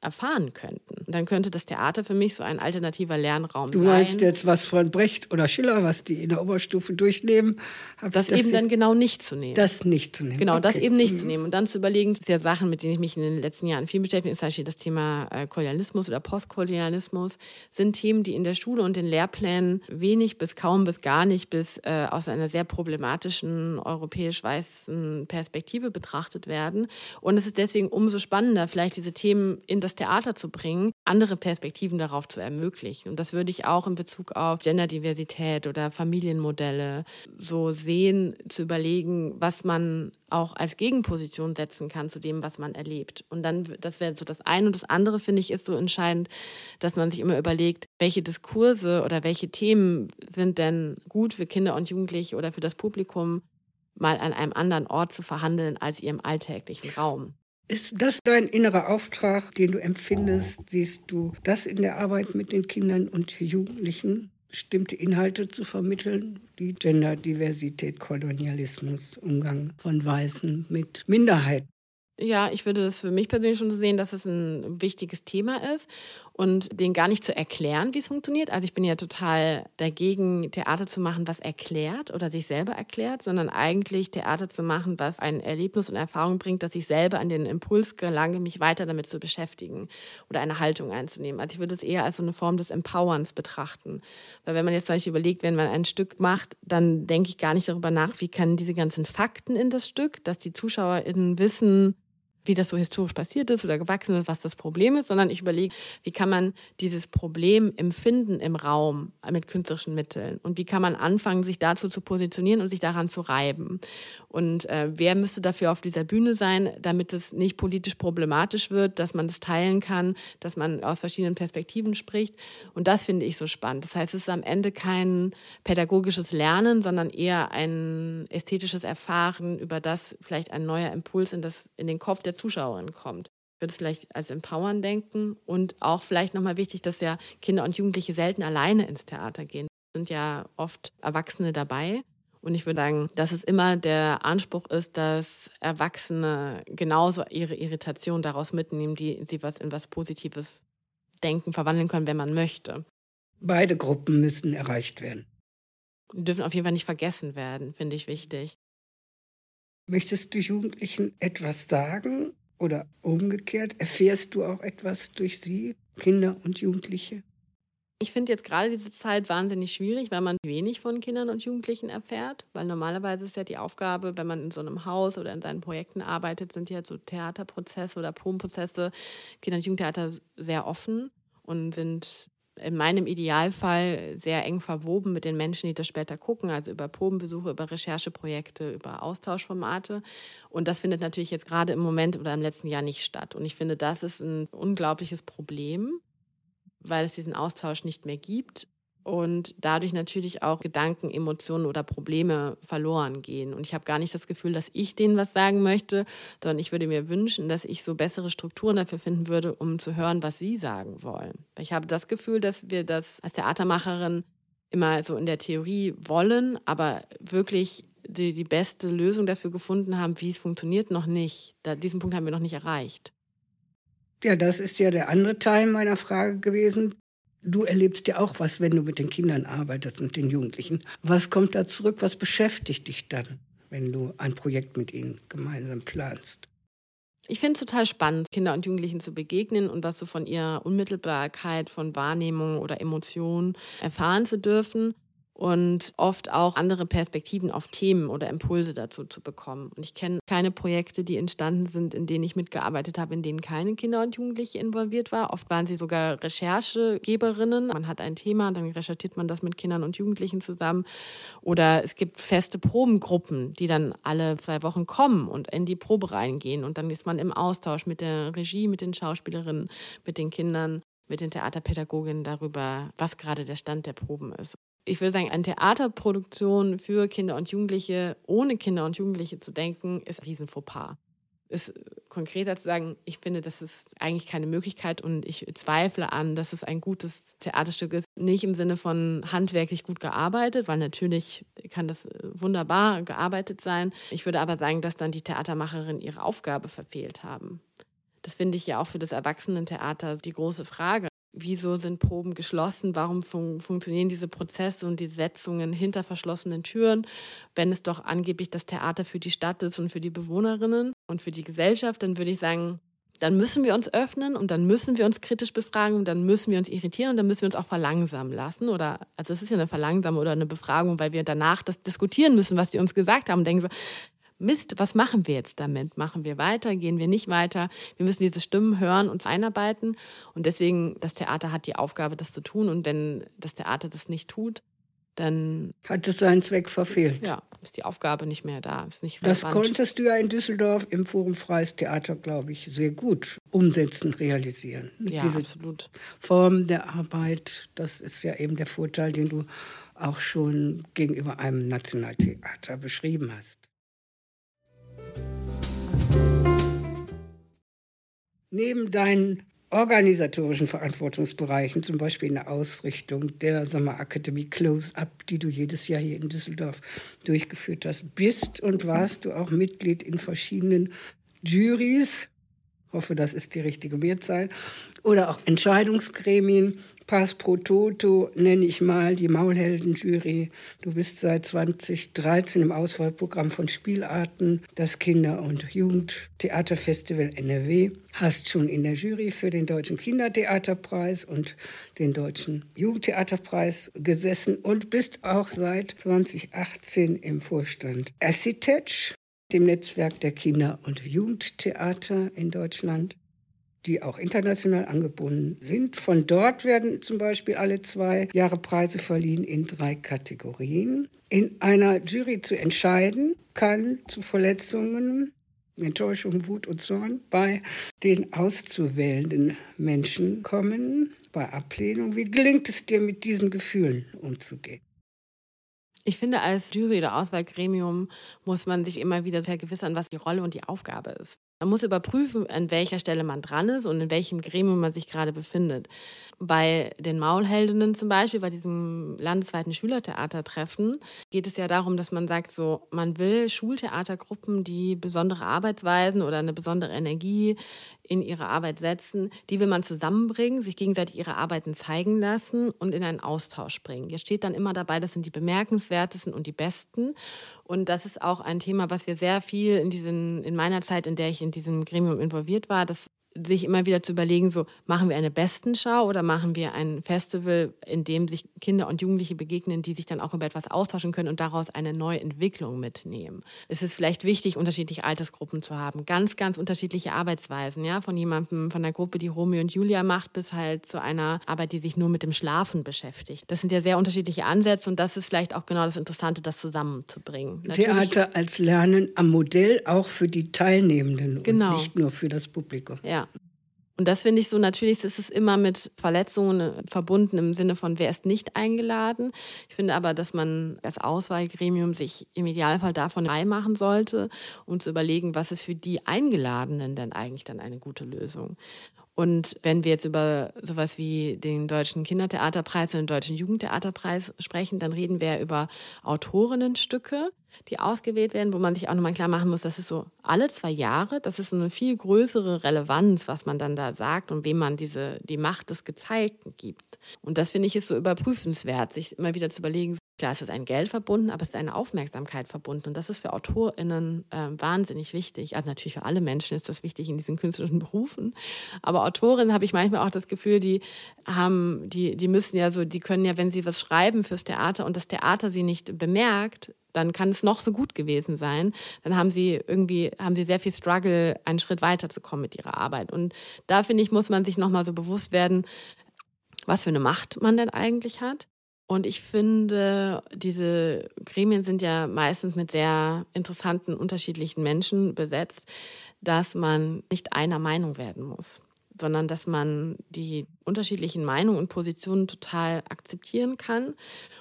erfahren könnten. Dann könnte das Theater für mich so ein alternativer Lernraum du sein. Du meinst jetzt was von Brecht oder Schiller, was die in der Oberstufe durchnehmen? Das, das eben dann genau nicht zu nehmen. Das nicht zu nehmen. Genau, okay. das eben nicht mhm. zu nehmen. Und dann zu überlegen, der Sachen, mit denen ich mich in den letzten Jahren viel beschäftige, zum Beispiel das Thema äh, Kolonialismus oder Postkolonialismus, sind Themen, die in der Schule und den Lehrplänen wenig bis kaum bis gar nicht bis äh, aus einer sehr problematischen europäisch-weißen Perspektive betrachtet werden. Und es ist deswegen umso spannender, vielleicht diese Themen in das das Theater zu bringen, andere Perspektiven darauf zu ermöglichen. Und das würde ich auch in Bezug auf Genderdiversität oder Familienmodelle so sehen, zu überlegen, was man auch als Gegenposition setzen kann zu dem, was man erlebt. Und dann, das wäre so das eine. Und das andere, finde ich, ist so entscheidend, dass man sich immer überlegt, welche Diskurse oder welche Themen sind denn gut für Kinder und Jugendliche oder für das Publikum, mal an einem anderen Ort zu verhandeln als ihrem alltäglichen Raum. Ist das dein innerer Auftrag, den du empfindest? Siehst du das in der Arbeit mit den Kindern und Jugendlichen? Bestimmte Inhalte zu vermitteln, die Genderdiversität, Kolonialismus, Umgang von Weißen mit Minderheiten. Ja, ich würde das für mich persönlich schon sehen, dass es ein wichtiges Thema ist und den gar nicht zu erklären, wie es funktioniert. Also ich bin ja total dagegen, Theater zu machen, was erklärt oder sich selber erklärt, sondern eigentlich Theater zu machen, was ein Erlebnis und Erfahrung bringt, dass ich selber an den Impuls gelange, mich weiter damit zu beschäftigen oder eine Haltung einzunehmen. Also ich würde es eher als so eine Form des Empowerns betrachten. Weil wenn man jetzt zum überlegt, wenn man ein Stück macht, dann denke ich gar nicht darüber nach, wie kann diese ganzen Fakten in das Stück, dass die ZuschauerInnen wissen, wie das so historisch passiert ist oder gewachsen ist, was das Problem ist, sondern ich überlege, wie kann man dieses Problem empfinden im Raum mit künstlerischen Mitteln und wie kann man anfangen, sich dazu zu positionieren und sich daran zu reiben. Und äh, wer müsste dafür auf dieser Bühne sein, damit es nicht politisch problematisch wird, dass man das teilen kann, dass man aus verschiedenen Perspektiven spricht. Und das finde ich so spannend. Das heißt, es ist am Ende kein pädagogisches Lernen, sondern eher ein ästhetisches Erfahren, über das vielleicht ein neuer Impuls in, das, in den Kopf der Zuschauerin kommt. Ich würde es vielleicht als Empowern denken und auch vielleicht nochmal wichtig, dass ja Kinder und Jugendliche selten alleine ins Theater gehen. Es sind ja oft Erwachsene dabei. Und ich würde sagen, dass es immer der Anspruch ist, dass Erwachsene genauso ihre Irritation daraus mitnehmen, die sie was in was Positives denken, verwandeln können, wenn man möchte. Beide Gruppen müssen erreicht werden. Die dürfen auf jeden Fall nicht vergessen werden, finde ich wichtig. Möchtest du Jugendlichen etwas sagen oder umgekehrt? Erfährst du auch etwas durch sie, Kinder und Jugendliche? Ich finde jetzt gerade diese Zeit wahnsinnig schwierig, weil man wenig von Kindern und Jugendlichen erfährt, weil normalerweise ist ja die Aufgabe, wenn man in so einem Haus oder in seinen Projekten arbeitet, sind ja so Theaterprozesse oder Probenprozesse, Kinder- und Jugendtheater sehr offen und sind in meinem Idealfall sehr eng verwoben mit den Menschen, die das später gucken, also über Probenbesuche, über Rechercheprojekte, über Austauschformate. Und das findet natürlich jetzt gerade im Moment oder im letzten Jahr nicht statt. Und ich finde, das ist ein unglaubliches Problem, weil es diesen Austausch nicht mehr gibt und dadurch natürlich auch Gedanken, Emotionen oder Probleme verloren gehen. Und ich habe gar nicht das Gefühl, dass ich denen was sagen möchte, sondern ich würde mir wünschen, dass ich so bessere Strukturen dafür finden würde, um zu hören, was sie sagen wollen. Ich habe das Gefühl, dass wir das als Theatermacherin immer so in der Theorie wollen, aber wirklich die, die beste Lösung dafür gefunden haben, wie es funktioniert, noch nicht. Da, diesen Punkt haben wir noch nicht erreicht. Ja, das ist ja der andere Teil meiner Frage gewesen. Du erlebst ja auch was, wenn du mit den Kindern arbeitest und den Jugendlichen. Was kommt da zurück? Was beschäftigt dich dann, wenn du ein Projekt mit ihnen gemeinsam planst? Ich finde es total spannend, Kinder und Jugendlichen zu begegnen und was so von ihrer Unmittelbarkeit, von Wahrnehmung oder Emotionen erfahren zu dürfen und oft auch andere Perspektiven auf Themen oder Impulse dazu zu bekommen. Und ich kenne keine Projekte, die entstanden sind, in denen ich mitgearbeitet habe, in denen keine Kinder und Jugendliche involviert war. Oft waren sie sogar Recherchegeberinnen. Man hat ein Thema, dann recherchiert man das mit Kindern und Jugendlichen zusammen. Oder es gibt feste Probengruppen, die dann alle zwei Wochen kommen und in die Probe reingehen. Und dann ist man im Austausch mit der Regie, mit den Schauspielerinnen, mit den Kindern mit den Theaterpädagoginnen darüber, was gerade der Stand der Proben ist ich würde sagen, eine Theaterproduktion für Kinder und Jugendliche, ohne Kinder und Jugendliche zu denken, ist ein riesen Fauxpas. Ist konkreter zu sagen, ich finde, das ist eigentlich keine Möglichkeit und ich zweifle an, dass es ein gutes Theaterstück ist. Nicht im Sinne von handwerklich gut gearbeitet, weil natürlich kann das wunderbar gearbeitet sein. Ich würde aber sagen, dass dann die Theatermacherinnen ihre Aufgabe verfehlt haben. Das finde ich ja auch für das Erwachsenentheater die große Frage wieso sind Proben geschlossen, warum fun funktionieren diese Prozesse und die Setzungen hinter verschlossenen Türen, wenn es doch angeblich das Theater für die Stadt ist und für die Bewohnerinnen und für die Gesellschaft, dann würde ich sagen, dann müssen wir uns öffnen und dann müssen wir uns kritisch befragen und dann müssen wir uns irritieren und dann müssen wir uns auch verlangsamen lassen oder also es ist ja eine Verlangsamung oder eine Befragung, weil wir danach das diskutieren müssen, was die uns gesagt haben, denken so, Mist, was machen wir jetzt damit? Machen wir weiter? Gehen wir nicht weiter? Wir müssen diese Stimmen hören und einarbeiten. Und deswegen, das Theater hat die Aufgabe, das zu tun. Und wenn das Theater das nicht tut, dann hat es seinen Zweck verfehlt. Ja, ist die Aufgabe nicht mehr da, ist nicht relevant. Das konntest du ja in Düsseldorf im Forum Freies Theater, glaube ich, sehr gut umsetzen, realisieren. Ja, Diese absolut. Form der Arbeit, das ist ja eben der Vorteil, den du auch schon gegenüber einem Nationaltheater beschrieben hast. Neben deinen organisatorischen Verantwortungsbereichen, zum Beispiel in der Ausrichtung der Sommerakademie Close-Up, die du jedes Jahr hier in Düsseldorf durchgeführt hast, bist und warst du auch Mitglied in verschiedenen Juries, hoffe, das ist die richtige Mehrzahl, oder auch Entscheidungsgremien Pass pro Toto nenne ich mal die Maulhelden-Jury. Du bist seit 2013 im Auswahlprogramm von Spielarten, das Kinder- und Jugendtheaterfestival NRW. Hast schon in der Jury für den Deutschen Kindertheaterpreis und den Deutschen Jugendtheaterpreis gesessen und bist auch seit 2018 im Vorstand Acitech dem Netzwerk der Kinder- und Jugendtheater in Deutschland, die auch international angebunden sind. Von dort werden zum Beispiel alle zwei Jahre Preise verliehen in drei Kategorien. In einer Jury zu entscheiden kann zu Verletzungen, Enttäuschung, Wut und Zorn bei den auszuwählenden Menschen kommen, bei Ablehnung. Wie gelingt es dir, mit diesen Gefühlen umzugehen? Ich finde, als Jury- oder Auswahlgremium muss man sich immer wieder vergewissern, was die Rolle und die Aufgabe ist. Man muss überprüfen, an welcher Stelle man dran ist und in welchem Gremium man sich gerade befindet. Bei den Maulheldinnen zum Beispiel, bei diesem landesweiten Schülertheatertreffen, geht es ja darum, dass man sagt, so, man will Schultheatergruppen, die besondere Arbeitsweisen oder eine besondere Energie in ihre Arbeit setzen, die will man zusammenbringen, sich gegenseitig ihre Arbeiten zeigen lassen und in einen Austausch bringen. Hier steht dann immer dabei, das sind die bemerkenswertesten und die besten. Und das ist auch ein Thema, was wir sehr viel in, diesen, in meiner Zeit, in der ich in diesem Gremium involviert war, das sich immer wieder zu überlegen, so machen wir eine Bestenschau oder machen wir ein Festival, in dem sich Kinder und Jugendliche begegnen, die sich dann auch über etwas austauschen können und daraus eine neue Entwicklung mitnehmen. Es ist vielleicht wichtig, unterschiedliche Altersgruppen zu haben, ganz, ganz unterschiedliche Arbeitsweisen, ja, von jemandem, von der Gruppe, die Romeo und Julia macht, bis halt zu einer Arbeit, die sich nur mit dem Schlafen beschäftigt. Das sind ja sehr unterschiedliche Ansätze und das ist vielleicht auch genau das Interessante, das zusammenzubringen. Natürlich, Theater als Lernen am Modell auch für die Teilnehmenden genau. und nicht nur für das Publikum. Ja, und das finde ich so, natürlich ist es immer mit Verletzungen äh, verbunden im Sinne von, wer ist nicht eingeladen. Ich finde aber, dass man als Auswahlgremium sich im Idealfall davon frei machen sollte, um zu überlegen, was ist für die Eingeladenen denn eigentlich dann eine gute Lösung. Und wenn wir jetzt über sowas wie den Deutschen Kindertheaterpreis und den Deutschen Jugendtheaterpreis sprechen, dann reden wir über Autorinnenstücke, die ausgewählt werden, wo man sich auch nochmal klar machen muss, das ist so alle zwei Jahre, das ist so eine viel größere Relevanz, was man dann da sagt und wem man diese, die Macht des Gezeigten gibt. Und das finde ich ist so überprüfenswert, sich immer wieder zu überlegen, Klar, es ist ein Geld verbunden, aber es ist eine Aufmerksamkeit verbunden. Und das ist für AutorInnen äh, wahnsinnig wichtig. Also natürlich für alle Menschen ist das wichtig in diesen künstlerischen Berufen. Aber Autorinnen habe ich manchmal auch das Gefühl, die haben, die, die müssen ja so, die können ja, wenn sie was schreiben fürs Theater und das Theater sie nicht bemerkt, dann kann es noch so gut gewesen sein. Dann haben sie irgendwie, haben sie sehr viel Struggle, einen Schritt weiterzukommen mit ihrer Arbeit. Und da finde ich, muss man sich nochmal so bewusst werden, was für eine Macht man denn eigentlich hat und ich finde, diese Gremien sind ja meistens mit sehr interessanten, unterschiedlichen Menschen besetzt, dass man nicht einer Meinung werden muss, sondern dass man die unterschiedlichen Meinungen und Positionen total akzeptieren kann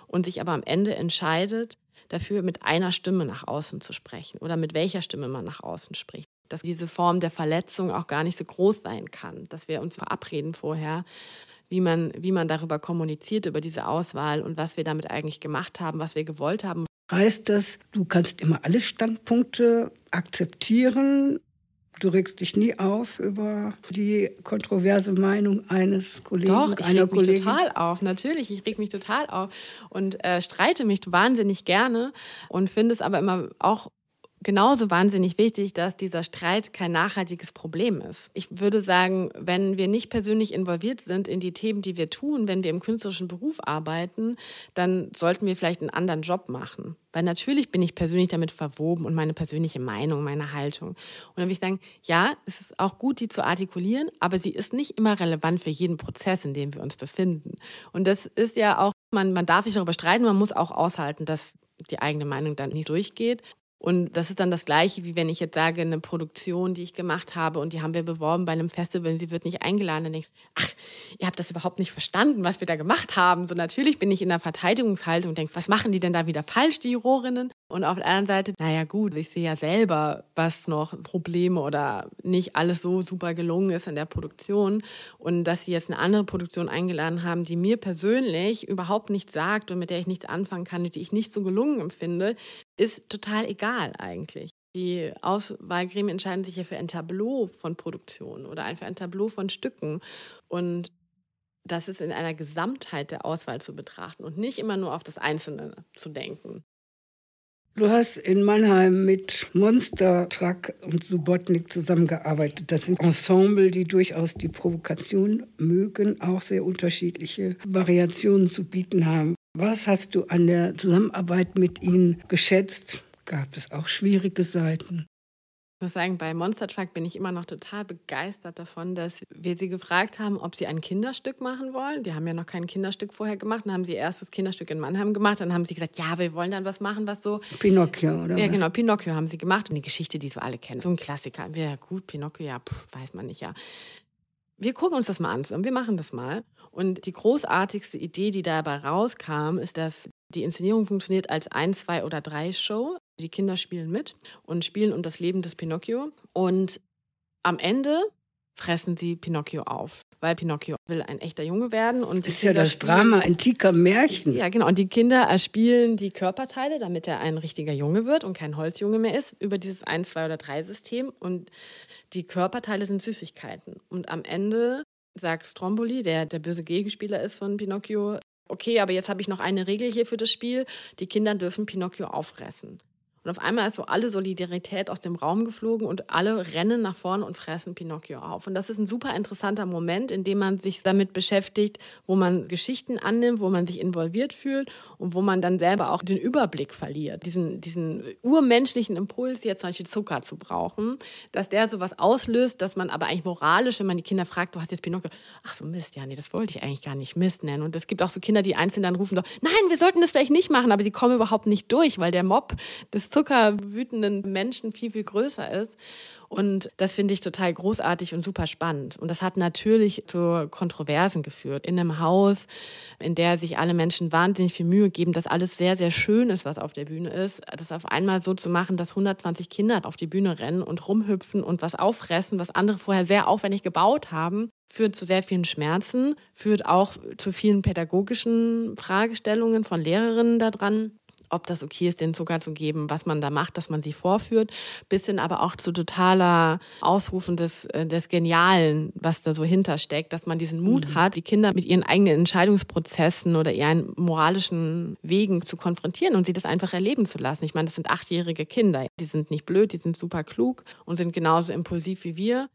und sich aber am Ende entscheidet, dafür mit einer Stimme nach außen zu sprechen oder mit welcher Stimme man nach außen spricht. Dass diese Form der Verletzung auch gar nicht so groß sein kann, dass wir uns verabreden vorher, wie man, wie man darüber kommuniziert, über diese Auswahl und was wir damit eigentlich gemacht haben, was wir gewollt haben. Heißt das, du kannst immer alle Standpunkte akzeptieren? Du regst dich nie auf über die kontroverse Meinung eines Kollegen, Doch, ich reg mich total auf. Natürlich, ich reg mich total auf und äh, streite mich wahnsinnig gerne und finde es aber immer auch genauso wahnsinnig wichtig, dass dieser Streit kein nachhaltiges Problem ist. Ich würde sagen, wenn wir nicht persönlich involviert sind in die Themen, die wir tun, wenn wir im künstlerischen Beruf arbeiten, dann sollten wir vielleicht einen anderen Job machen. Weil natürlich bin ich persönlich damit verwoben und meine persönliche Meinung, meine Haltung. Und dann würde ich sagen, ja, es ist auch gut, die zu artikulieren, aber sie ist nicht immer relevant für jeden Prozess, in dem wir uns befinden. Und das ist ja auch, man, man darf sich darüber streiten, man muss auch aushalten, dass die eigene Meinung dann nicht durchgeht. Und das ist dann das Gleiche, wie wenn ich jetzt sage, eine Produktion, die ich gemacht habe und die haben wir beworben bei einem Festival sie wird nicht eingeladen. Dann denke ich, ach, ihr habt das überhaupt nicht verstanden, was wir da gemacht haben. So natürlich bin ich in der Verteidigungshaltung und denke, was machen die denn da wieder falsch, die Jurorinnen? Und auf der anderen Seite, naja gut, ich sehe ja selber, was noch Probleme oder nicht alles so super gelungen ist in der Produktion. Und dass sie jetzt eine andere Produktion eingeladen haben, die mir persönlich überhaupt nichts sagt und mit der ich nichts anfangen kann und die ich nicht so gelungen empfinde, ist total egal eigentlich. Die Auswahlgremien entscheiden sich ja für ein Tableau von Produktionen oder für ein Tableau von Stücken. Und das ist in einer Gesamtheit der Auswahl zu betrachten und nicht immer nur auf das Einzelne zu denken. Du hast in Mannheim mit Monster Truck und Subotnik zusammengearbeitet. Das sind Ensemble, die durchaus die Provokation mögen, auch sehr unterschiedliche Variationen zu bieten haben. Was hast du an der Zusammenarbeit mit ihnen geschätzt, gab es auch schwierige Seiten. Ich muss sagen, bei Monster Truck bin ich immer noch total begeistert davon, dass wir sie gefragt haben, ob sie ein Kinderstück machen wollen. Die haben ja noch kein Kinderstück vorher gemacht. Dann haben sie ihr erstes Kinderstück in Mannheim gemacht. Dann haben sie gesagt, ja, wir wollen dann was machen, was so. Pinocchio, oder? Ja, was? genau, Pinocchio haben sie gemacht. Und die Geschichte, die so alle kennen. So ein Klassiker. Ja, gut, Pinocchio, ja, pff, weiß man nicht, ja. Wir gucken uns das mal an wir machen das mal. Und die großartigste Idee, die dabei rauskam, ist, dass die Inszenierung funktioniert als ein, zwei oder drei Show. Die Kinder spielen mit und spielen um das Leben des Pinocchio. Und am Ende fressen sie Pinocchio auf, weil Pinocchio will ein echter Junge werden. Und das ist ja das Drama antiker Märchen. Ja, genau. Und die Kinder erspielen die Körperteile, damit er ein richtiger Junge wird und kein Holzjunge mehr ist, über dieses 1, 2 oder 3 System. Und die Körperteile sind Süßigkeiten. Und am Ende sagt Stromboli, der der böse Gegenspieler ist von Pinocchio, okay, aber jetzt habe ich noch eine Regel hier für das Spiel, die Kinder dürfen Pinocchio auffressen. Und auf einmal ist so alle Solidarität aus dem Raum geflogen und alle rennen nach vorne und fressen Pinocchio auf. Und das ist ein super interessanter Moment, in dem man sich damit beschäftigt, wo man Geschichten annimmt, wo man sich involviert fühlt und wo man dann selber auch den Überblick verliert. Diesen, diesen urmenschlichen Impuls, jetzt zum Beispiel Zucker zu brauchen, dass der sowas auslöst, dass man aber eigentlich moralisch, wenn man die Kinder fragt, du hast jetzt Pinocchio, ach so Mist, ja, nee, das wollte ich eigentlich gar nicht Mist nennen. Und es gibt auch so Kinder, die einzeln dann rufen, nein, wir sollten das vielleicht nicht machen, aber sie kommen überhaupt nicht durch, weil der Mob des zuckerwütenden Menschen viel, viel größer ist. Und das finde ich total großartig und super spannend. Und das hat natürlich zu Kontroversen geführt. In einem Haus, in der sich alle Menschen wahnsinnig viel Mühe geben, dass alles sehr, sehr schön ist, was auf der Bühne ist. Das auf einmal so zu machen, dass 120 Kinder auf die Bühne rennen und rumhüpfen und was auffressen, was andere vorher sehr aufwendig gebaut haben, führt zu sehr vielen Schmerzen, führt auch zu vielen pädagogischen Fragestellungen von Lehrerinnen daran ob das okay ist, den Zucker zu geben, was man da macht, dass man sie vorführt, bis hin aber auch zu totaler Ausrufen des, äh, des Genialen, was da so hintersteckt, dass man diesen Mut mhm. hat, die Kinder mit ihren eigenen Entscheidungsprozessen oder ihren moralischen Wegen zu konfrontieren und sie das einfach erleben zu lassen. Ich meine, das sind achtjährige Kinder, die sind nicht blöd, die sind super klug und sind genauso impulsiv wie wir.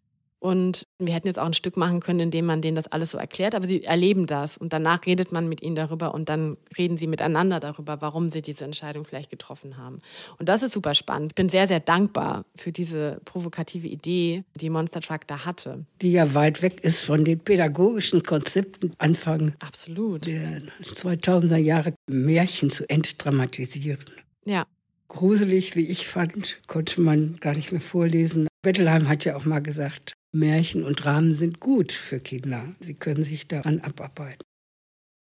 Und wir hätten jetzt auch ein Stück machen können, in dem man denen das alles so erklärt, aber sie erleben das und danach redet man mit ihnen darüber und dann reden sie miteinander darüber, warum sie diese Entscheidung vielleicht getroffen haben. Und das ist super spannend. Ich bin sehr, sehr dankbar für diese provokative Idee, die Monster Truck da hatte. Die ja weit weg ist von den pädagogischen Konzepten Anfang Absolut. der 2000er Jahre Märchen zu entdramatisieren. Ja. Gruselig, wie ich fand, konnte man gar nicht mehr vorlesen. Bettelheim hat ja auch mal gesagt, Märchen und Dramen sind gut für Kinder. Sie können sich daran abarbeiten.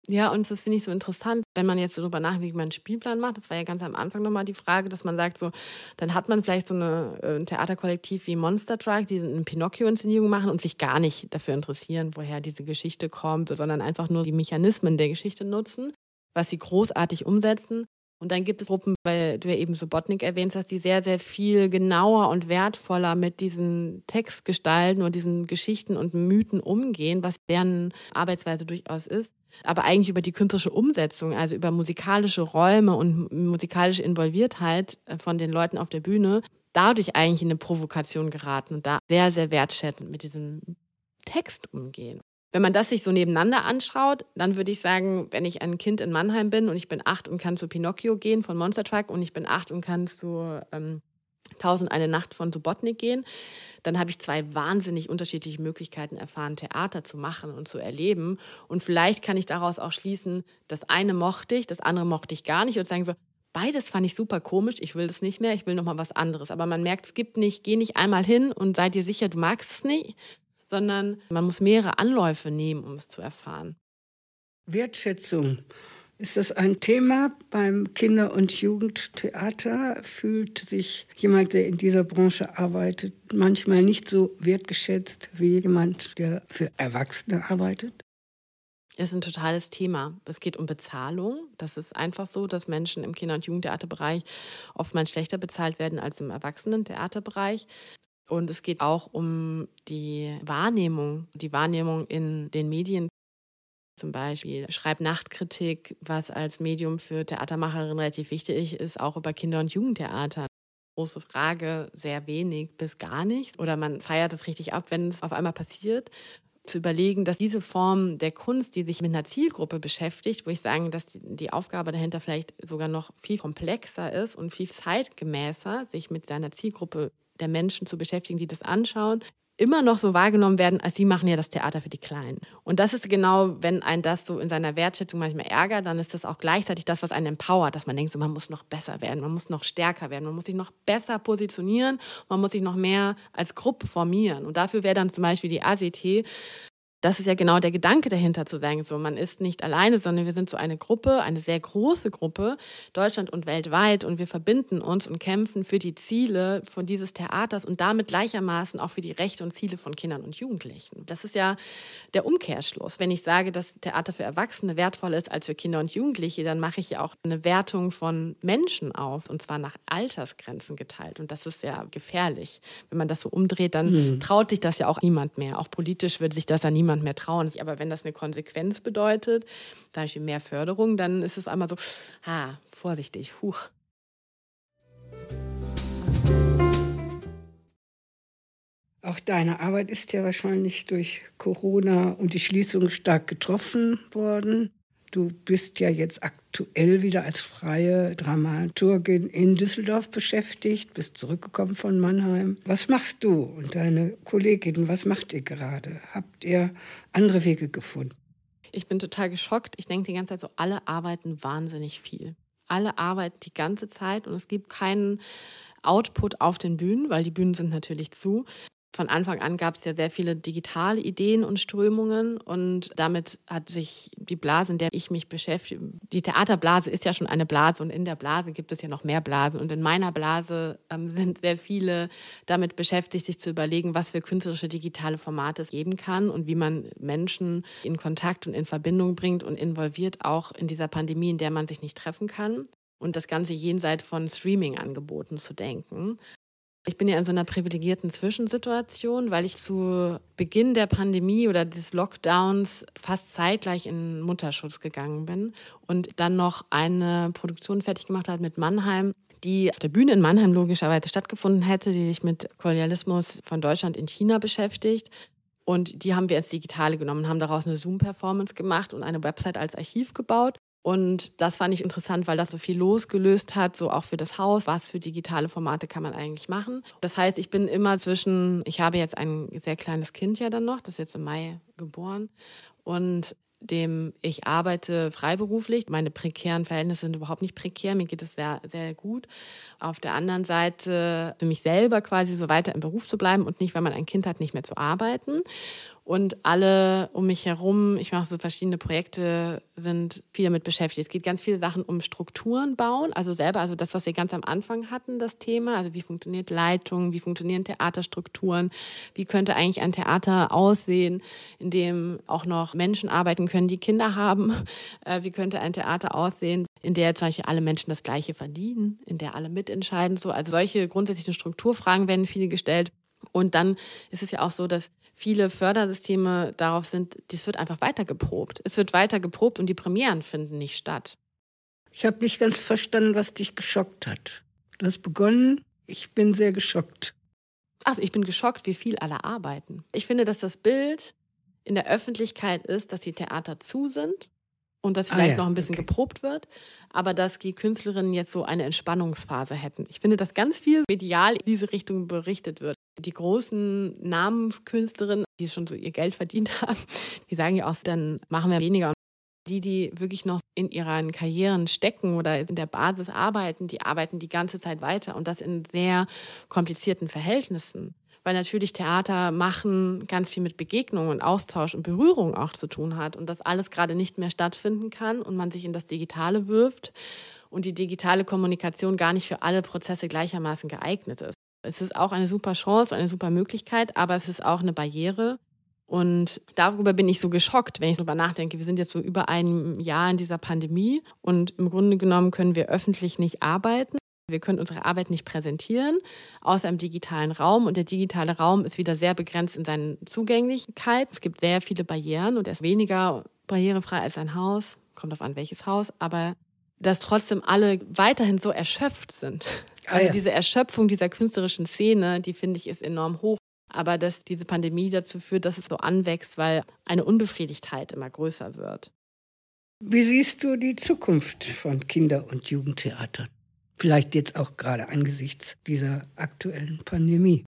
Ja, und das finde ich so interessant, wenn man jetzt darüber nachdenkt, wie man einen Spielplan macht. Das war ja ganz am Anfang nochmal die Frage, dass man sagt, so, dann hat man vielleicht so eine, äh, ein Theaterkollektiv wie Monster Truck, die eine Pinocchio-Inszenierung machen und sich gar nicht dafür interessieren, woher diese Geschichte kommt, sondern einfach nur die Mechanismen der Geschichte nutzen, was sie großartig umsetzen. Und dann gibt es Gruppen, weil du ja eben Subotnik erwähnt hast, die sehr, sehr viel genauer und wertvoller mit diesen Textgestalten und diesen Geschichten und Mythen umgehen, was deren Arbeitsweise durchaus ist. Aber eigentlich über die künstlerische Umsetzung, also über musikalische Räume und musikalische Involviertheit äh, von den Leuten auf der Bühne, dadurch eigentlich in eine Provokation geraten und da sehr, sehr wertschätzend mit diesem Text umgehen. Wenn man das sich so nebeneinander anschaut, dann würde ich sagen, wenn ich ein Kind in Mannheim bin und ich bin acht und kann zu Pinocchio gehen von Monster Truck und ich bin acht und kann zu ähm, Tausend eine Nacht von Subotnik gehen, dann habe ich zwei wahnsinnig unterschiedliche Möglichkeiten erfahren, Theater zu machen und zu erleben. Und vielleicht kann ich daraus auch schließen, das eine mochte ich, das andere mochte ich gar nicht und sagen so, beides fand ich super komisch, ich will das nicht mehr, ich will nochmal was anderes. Aber man merkt, es gibt nicht, geh nicht einmal hin und sei dir sicher, du magst es nicht, sondern man muss mehrere Anläufe nehmen, um es zu erfahren. Wertschätzung. Ist das ein Thema beim Kinder- und Jugendtheater? Fühlt sich jemand, der in dieser Branche arbeitet, manchmal nicht so wertgeschätzt wie jemand, der für Erwachsene arbeitet? Es ist ein totales Thema. Es geht um Bezahlung. Das ist einfach so, dass Menschen im Kinder- und Jugendtheaterbereich oftmals schlechter bezahlt werden als im Erwachsenen-Theaterbereich. Und es geht auch um die Wahrnehmung, die Wahrnehmung in den Medien. Zum Beispiel Schreibnachtkritik, was als Medium für Theatermacherinnen relativ wichtig ist, auch über Kinder- und Jugendtheater. Große Frage, sehr wenig bis gar nicht. Oder man feiert es richtig ab, wenn es auf einmal passiert. Zu überlegen, dass diese Form der Kunst, die sich mit einer Zielgruppe beschäftigt, wo ich sage, dass die Aufgabe dahinter vielleicht sogar noch viel komplexer ist und viel zeitgemäßer, sich mit seiner Zielgruppe der Menschen zu beschäftigen, die das anschauen, immer noch so wahrgenommen werden, als sie machen ja das Theater für die Kleinen. Und das ist genau, wenn ein das so in seiner Wertschätzung manchmal ärgert, dann ist das auch gleichzeitig das, was einen empowert, dass man denkt, so, man muss noch besser werden, man muss noch stärker werden, man muss sich noch besser positionieren, man muss sich noch mehr als Gruppe formieren. Und dafür wäre dann zum Beispiel die ACT das ist ja genau der Gedanke dahinter zu sagen, so man ist nicht alleine, sondern wir sind so eine Gruppe, eine sehr große Gruppe, Deutschland und weltweit und wir verbinden uns und kämpfen für die Ziele von dieses Theaters und damit gleichermaßen auch für die Rechte und Ziele von Kindern und Jugendlichen. Das ist ja der Umkehrschluss. Wenn ich sage, dass Theater für Erwachsene wertvoller ist als für Kinder und Jugendliche, dann mache ich ja auch eine Wertung von Menschen auf und zwar nach Altersgrenzen geteilt und das ist ja gefährlich. Wenn man das so umdreht, dann hm. traut sich das ja auch niemand mehr. Auch politisch würde sich das ja niemand niemand mehr trauen. Aber wenn das eine Konsequenz bedeutet, da ich mehr Förderung, dann ist es einmal so, ah, vorsichtig, huch. Auch deine Arbeit ist ja wahrscheinlich durch Corona und die Schließung stark getroffen worden. Du bist ja jetzt aktuell wieder als freie Dramaturgin in Düsseldorf beschäftigt, bist zurückgekommen von Mannheim. Was machst du und deine Kolleginnen, was macht ihr gerade? Habt ihr andere Wege gefunden? Ich bin total geschockt. Ich denke die ganze Zeit so, alle arbeiten wahnsinnig viel. Alle arbeiten die ganze Zeit und es gibt keinen Output auf den Bühnen, weil die Bühnen sind natürlich zu von Anfang an gab es ja sehr viele digitale Ideen und Strömungen und damit hat sich die Blase, in der ich mich beschäftige, die Theaterblase ist ja schon eine Blase und in der Blase gibt es ja noch mehr Blasen und in meiner Blase ähm, sind sehr viele damit beschäftigt, sich zu überlegen, was für künstlerische digitale Formate es geben kann und wie man Menschen in Kontakt und in Verbindung bringt und involviert auch in dieser Pandemie, in der man sich nicht treffen kann und das Ganze jenseits von Streaming-Angeboten zu denken. Ich bin ja in so einer privilegierten Zwischensituation, weil ich zu Beginn der Pandemie oder des Lockdowns fast zeitgleich in Mutterschutz gegangen bin und dann noch eine Produktion fertig gemacht hat mit Mannheim, die auf der Bühne in Mannheim logischerweise stattgefunden hätte, die sich mit Kolonialismus von Deutschland in China beschäftigt. Und die haben wir ins Digitale genommen, haben daraus eine Zoom-Performance gemacht und eine Website als Archiv gebaut. Und das fand ich interessant, weil das so viel losgelöst hat, so auch für das Haus. Was für digitale Formate kann man eigentlich machen? Das heißt, ich bin immer zwischen, ich habe jetzt ein sehr kleines Kind ja dann noch, das ist jetzt im Mai geboren. Und dem ich arbeite freiberuflich. Meine prekären Verhältnisse sind überhaupt nicht prekär. Mir geht es sehr, sehr gut. Auf der anderen Seite für mich selber quasi so weiter im Beruf zu bleiben und nicht, wenn man ein Kind hat, nicht mehr zu arbeiten. Und alle um mich herum, ich mache so verschiedene Projekte, sind viel damit beschäftigt. Es geht ganz viele Sachen um Strukturen bauen, also selber, also das, was wir ganz am Anfang hatten, das Thema, also wie funktioniert Leitung, wie funktionieren Theaterstrukturen, wie könnte eigentlich ein Theater aussehen, in dem auch noch Menschen arbeiten können, die Kinder haben, äh, wie könnte ein Theater aussehen, in der zum Beispiel alle Menschen das Gleiche verdienen, in der alle mitentscheiden, so. Also solche grundsätzlichen Strukturfragen werden viele gestellt. Und dann ist es ja auch so, dass viele Fördersysteme darauf sind, das wird einfach weiter geprobt. Es wird weiter geprobt und die Premieren finden nicht statt. Ich habe nicht ganz verstanden, was dich geschockt hat. Du hast begonnen, ich bin sehr geschockt. Also ich bin geschockt, wie viel alle arbeiten. Ich finde, dass das Bild in der Öffentlichkeit ist, dass die Theater zu sind und dass vielleicht ah, ja. noch ein bisschen okay. geprobt wird, aber dass die Künstlerinnen jetzt so eine Entspannungsphase hätten. Ich finde, dass ganz viel medial in diese Richtung berichtet wird. Die großen Namenskünstlerinnen, die schon so ihr Geld verdient haben, die sagen ja auch, dann machen wir weniger. Die, die wirklich noch in ihren Karrieren stecken oder in der Basis arbeiten, die arbeiten die ganze Zeit weiter und das in sehr komplizierten Verhältnissen weil natürlich Theater machen ganz viel mit Begegnung und Austausch und Berührung auch zu tun hat und das alles gerade nicht mehr stattfinden kann und man sich in das Digitale wirft und die digitale Kommunikation gar nicht für alle Prozesse gleichermaßen geeignet ist. Es ist auch eine super Chance, eine super Möglichkeit, aber es ist auch eine Barriere. Und darüber bin ich so geschockt, wenn ich darüber nachdenke. Wir sind jetzt so über ein Jahr in dieser Pandemie und im Grunde genommen können wir öffentlich nicht arbeiten. Wir können unsere Arbeit nicht präsentieren, außer im digitalen Raum. Und der digitale Raum ist wieder sehr begrenzt in seinen Zugänglichkeit. Es gibt sehr viele Barrieren und er ist weniger barrierefrei als ein Haus. Kommt auf an, welches Haus. Aber dass trotzdem alle weiterhin so erschöpft sind. Ah, also diese Erschöpfung dieser künstlerischen Szene, die finde ich ist enorm hoch. aber dass diese Pandemie dazu führt, dass es so anwächst, weil eine Unbefriedigtheit immer größer wird. Wie siehst du die Zukunft von Kinder- und Jugendtheatern? Vielleicht jetzt auch gerade angesichts dieser aktuellen Pandemie.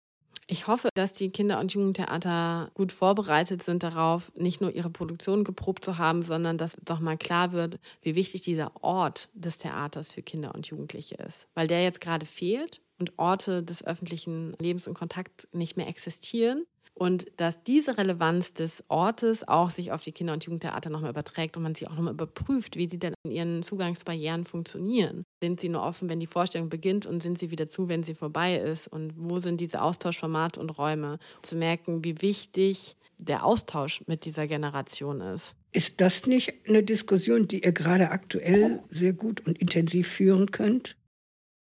Ich hoffe, dass die Kinder- und Jugendtheater gut vorbereitet sind darauf, nicht nur ihre Produktion geprobt zu haben, sondern dass doch mal klar wird, wie wichtig dieser Ort des Theaters für Kinder und Jugendliche ist. Weil der jetzt gerade fehlt und Orte des öffentlichen Lebens und Kontakts nicht mehr existieren und dass diese Relevanz des Ortes auch sich auf die Kinder- und Jugendtheater nochmal überträgt und man sie auch nochmal überprüft, wie sie denn in ihren Zugangsbarrieren funktionieren. Sind sie nur offen, wenn die Vorstellung beginnt und sind sie wieder zu, wenn sie vorbei ist? Und wo sind diese Austauschformate und Räume? Zu merken, wie wichtig der Austausch mit dieser Generation ist. Ist das nicht eine Diskussion, die ihr gerade aktuell sehr gut und intensiv führen könnt?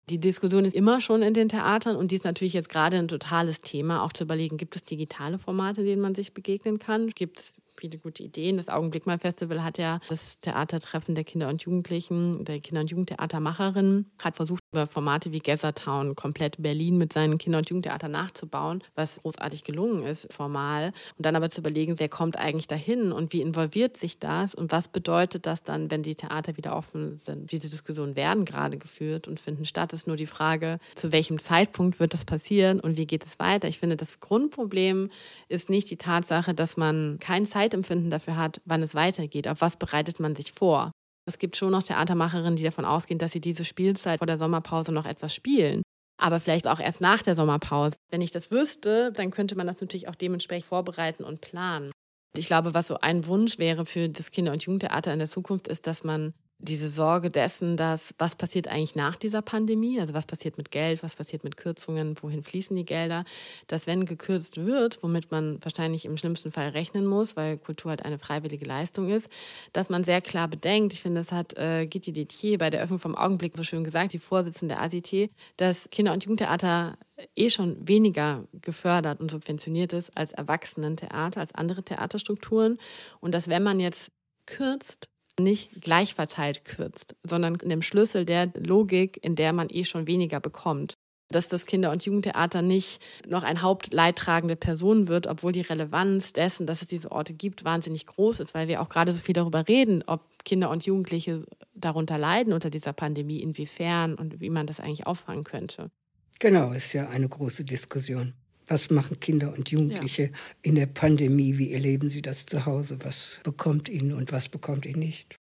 Die Diskussion ist immer schon in den Theatern und die ist natürlich jetzt gerade ein totales Thema, auch zu überlegen, gibt es digitale Formate, denen man sich begegnen kann? Gibt es viele gute Ideen. Das Augenblick-Mal-Festival hat ja das Theatertreffen der Kinder und Jugendlichen, der Kinder- und Jugendtheatermacherin, hat versucht, über Formate wie Town komplett Berlin mit seinen Kinder- und Jugendtheater nachzubauen, was großartig gelungen ist, formal. Und dann aber zu überlegen, wer kommt eigentlich dahin und wie involviert sich das und was bedeutet das dann, wenn die Theater wieder offen sind. Diese Diskussionen werden gerade geführt und finden statt. Es ist nur die Frage, zu welchem Zeitpunkt wird das passieren und wie geht es weiter. Ich finde, das Grundproblem ist nicht die Tatsache, dass man kein Zeit Zeitempfinden dafür hat, wann es weitergeht. Auf was bereitet man sich vor? Es gibt schon noch Theatermacherinnen, die davon ausgehen, dass sie diese Spielzeit vor der Sommerpause noch etwas spielen. Aber vielleicht auch erst nach der Sommerpause. Wenn ich das wüsste, dann könnte man das natürlich auch dementsprechend vorbereiten und planen. Ich glaube, was so ein Wunsch wäre für das Kinder- und Jugendtheater in der Zukunft, ist, dass man diese Sorge dessen, dass was passiert eigentlich nach dieser Pandemie, also was passiert mit Geld, was passiert mit Kürzungen, wohin fließen die Gelder, dass wenn gekürzt wird, womit man wahrscheinlich im schlimmsten Fall rechnen muss, weil Kultur halt eine freiwillige Leistung ist, dass man sehr klar bedenkt, ich finde, das hat äh, Gitti Detier bei der Öffnung vom Augenblick so schön gesagt, die Vorsitzende der ACT, dass Kinder- und Jugendtheater eh schon weniger gefördert und subventioniert ist als Erwachsenentheater, als andere Theaterstrukturen. Und dass wenn man jetzt kürzt, nicht gleich verteilt kürzt, sondern in dem Schlüssel der Logik, in der man eh schon weniger bekommt. Dass das Kinder- und Jugendtheater nicht noch ein hauptleidtragende Person wird, obwohl die Relevanz dessen, dass es diese Orte gibt, wahnsinnig groß ist, weil wir auch gerade so viel darüber reden, ob Kinder und Jugendliche darunter leiden unter dieser Pandemie, inwiefern und wie man das eigentlich auffangen könnte. Genau, ist ja eine große Diskussion. Was machen Kinder und Jugendliche ja. in der Pandemie? Wie erleben sie das zu Hause? Was bekommt ihnen und was bekommt ihnen nicht?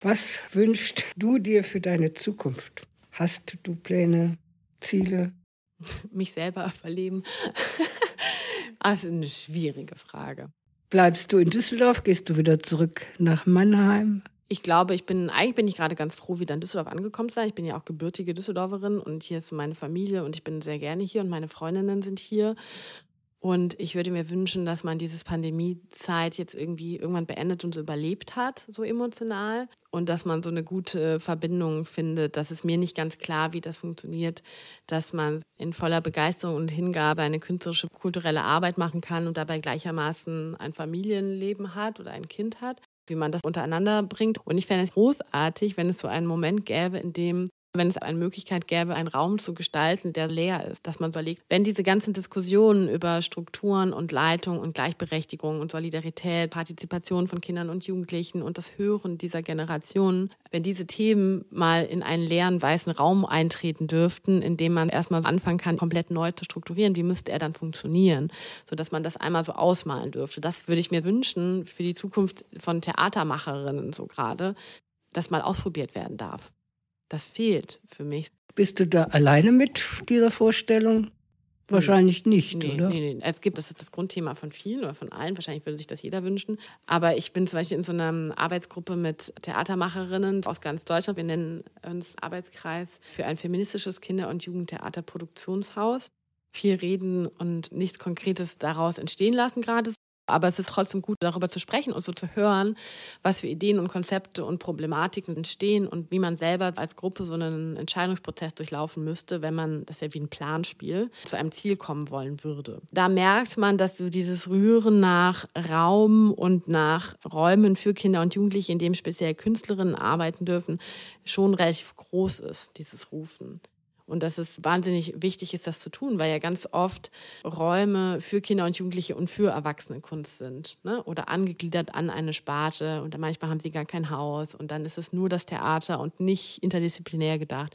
Was wünschst du dir für deine Zukunft? Hast du Pläne, Ziele? Mich selber verleben. also eine schwierige Frage. Bleibst du in Düsseldorf? Gehst du wieder zurück nach Mannheim? Ich glaube, ich bin, eigentlich bin ich gerade ganz froh, wieder in Düsseldorf angekommen zu sein. Ich bin ja auch gebürtige Düsseldorferin und hier ist meine Familie und ich bin sehr gerne hier und meine Freundinnen sind hier. Und ich würde mir wünschen, dass man dieses Pandemiezeit jetzt irgendwie irgendwann beendet und so überlebt hat, so emotional. Und dass man so eine gute Verbindung findet. Das ist mir nicht ganz klar, wie das funktioniert, dass man in voller Begeisterung und Hingabe eine künstlerische, kulturelle Arbeit machen kann und dabei gleichermaßen ein Familienleben hat oder ein Kind hat wie man das untereinander bringt. Und ich fände es großartig, wenn es so einen Moment gäbe, in dem wenn es eine Möglichkeit gäbe, einen Raum zu gestalten, der leer ist, dass man überlegt, wenn diese ganzen Diskussionen über Strukturen und Leitung und Gleichberechtigung und Solidarität, Partizipation von Kindern und Jugendlichen und das Hören dieser Generationen, wenn diese Themen mal in einen leeren weißen Raum eintreten dürften, in dem man erstmal anfangen kann, komplett neu zu strukturieren, wie müsste er dann funktionieren, sodass man das einmal so ausmalen dürfte. Das würde ich mir wünschen für die Zukunft von Theatermacherinnen so gerade, dass mal ausprobiert werden darf. Das fehlt für mich. Bist du da alleine mit dieser Vorstellung? Wahrscheinlich nicht, nee, oder? Nee, nee. Es gibt, das ist das Grundthema von vielen oder von allen. Wahrscheinlich würde sich das jeder wünschen. Aber ich bin zum Beispiel in so einer Arbeitsgruppe mit Theatermacherinnen aus ganz Deutschland. Wir nennen uns Arbeitskreis für ein feministisches Kinder- und Jugendtheaterproduktionshaus. Viel reden und nichts Konkretes daraus entstehen lassen gerade. Aber es ist trotzdem gut, darüber zu sprechen und so zu hören, was für Ideen und Konzepte und Problematiken entstehen und wie man selber als Gruppe so einen Entscheidungsprozess durchlaufen müsste, wenn man, das ist ja wie ein Planspiel, zu einem Ziel kommen wollen würde. Da merkt man, dass so dieses Rühren nach Raum und nach Räumen für Kinder und Jugendliche, in dem speziell Künstlerinnen arbeiten dürfen, schon relativ groß ist, dieses Rufen. Und dass es wahnsinnig wichtig ist, das zu tun, weil ja ganz oft Räume für Kinder und Jugendliche und für Erwachsene Kunst sind ne? oder angegliedert an eine Sparte und manchmal haben sie gar kein Haus und dann ist es nur das Theater und nicht interdisziplinär gedacht.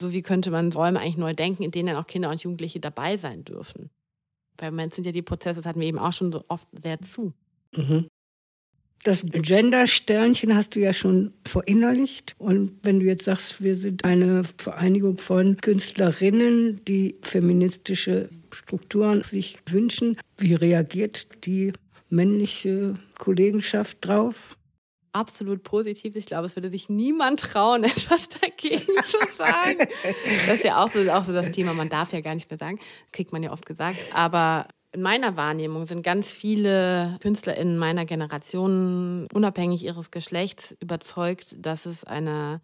So wie könnte man Räume eigentlich neu denken, in denen dann auch Kinder und Jugendliche dabei sein dürfen. Weil im Moment sind ja die Prozesse, das hatten wir eben auch schon so oft sehr zu. Mhm. Das Gender-Sternchen hast du ja schon verinnerlicht. Und wenn du jetzt sagst, wir sind eine Vereinigung von Künstlerinnen, die feministische Strukturen sich wünschen, wie reagiert die männliche Kollegenschaft drauf? absolut positiv. Ich glaube, es würde sich niemand trauen, etwas dagegen zu sagen. Das ist ja auch so, auch so das Thema, man darf ja gar nicht mehr sagen, kriegt man ja oft gesagt. Aber in meiner Wahrnehmung sind ganz viele KünstlerInnen meiner Generation unabhängig ihres Geschlechts überzeugt, dass es eine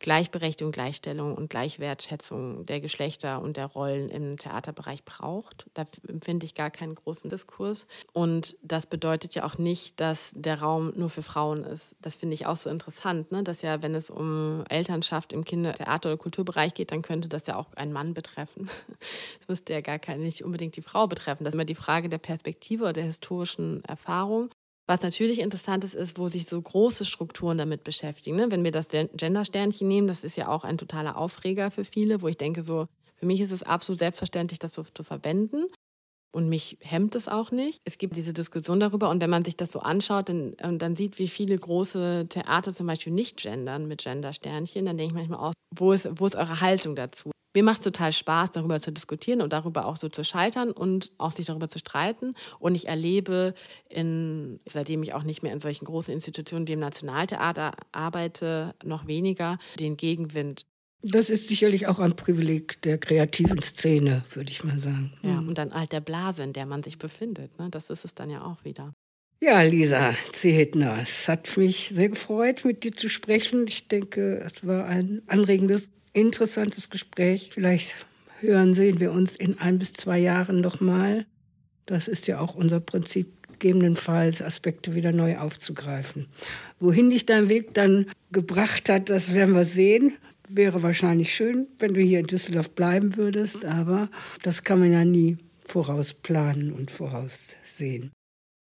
Gleichberechtigung, Gleichstellung und Gleichwertschätzung der Geschlechter und der Rollen im Theaterbereich braucht. Da empfinde ich gar keinen großen Diskurs. Und das bedeutet ja auch nicht, dass der Raum nur für Frauen ist. Das finde ich auch so interessant, ne? dass ja, wenn es um Elternschaft im Kinder-, Theater- oder Kulturbereich geht, dann könnte das ja auch einen Mann betreffen. Das müsste ja gar keine, nicht unbedingt die Frau betreffen. Das ist immer die Frage der Perspektive oder der historischen Erfahrung. Was natürlich interessant ist, ist, wo sich so große Strukturen damit beschäftigen. Ne? Wenn wir das Gender-Sternchen nehmen, das ist ja auch ein totaler Aufreger für viele, wo ich denke, so, für mich ist es absolut selbstverständlich, das so zu verwenden. Und mich hemmt es auch nicht. Es gibt diese Diskussion darüber. Und wenn man sich das so anschaut dann, dann sieht, wie viele große Theater zum Beispiel nicht gendern mit Gender-Sternchen, dann denke ich manchmal aus, wo ist, wo ist eure Haltung dazu? Mir macht es total Spaß, darüber zu diskutieren und darüber auch so zu scheitern und auch sich darüber zu streiten. Und ich erlebe, in, seitdem ich auch nicht mehr in solchen großen Institutionen wie im Nationaltheater arbeite, noch weniger den Gegenwind. Das ist sicherlich auch ein Privileg der kreativen Szene, würde ich mal sagen. Ja, und dann halt der Blase, in der man sich befindet. Ne? Das ist es dann ja auch wieder. Ja, Lisa Zehetner, es hat mich sehr gefreut, mit dir zu sprechen. Ich denke, es war ein anregendes interessantes Gespräch. Vielleicht hören, sehen wir uns in ein bis zwei Jahren nochmal. Das ist ja auch unser Prinzip, gegebenenfalls Aspekte wieder neu aufzugreifen. Wohin dich dein Weg dann gebracht hat, das werden wir sehen. Wäre wahrscheinlich schön, wenn du hier in Düsseldorf bleiben würdest, aber das kann man ja nie vorausplanen und voraussehen.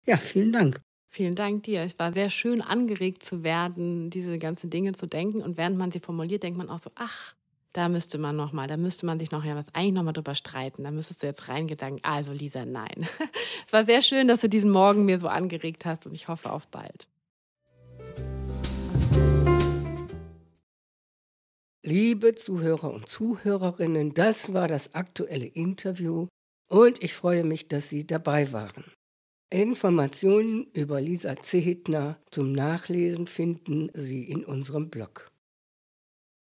Ja, vielen Dank. Vielen Dank dir. Es war sehr schön angeregt zu werden, diese ganzen Dinge zu denken. Und während man sie formuliert, denkt man auch so, ach, da müsste man noch mal, da müsste man sich noch ja was eigentlich noch mal drüber streiten. Da müsstest du jetzt sagen, also Lisa, nein. es war sehr schön, dass du diesen Morgen mir so angeregt hast und ich hoffe auf bald. Liebe Zuhörer und Zuhörerinnen, das war das aktuelle Interview und ich freue mich, dass Sie dabei waren. Informationen über Lisa Zehetner zum Nachlesen finden Sie in unserem Blog.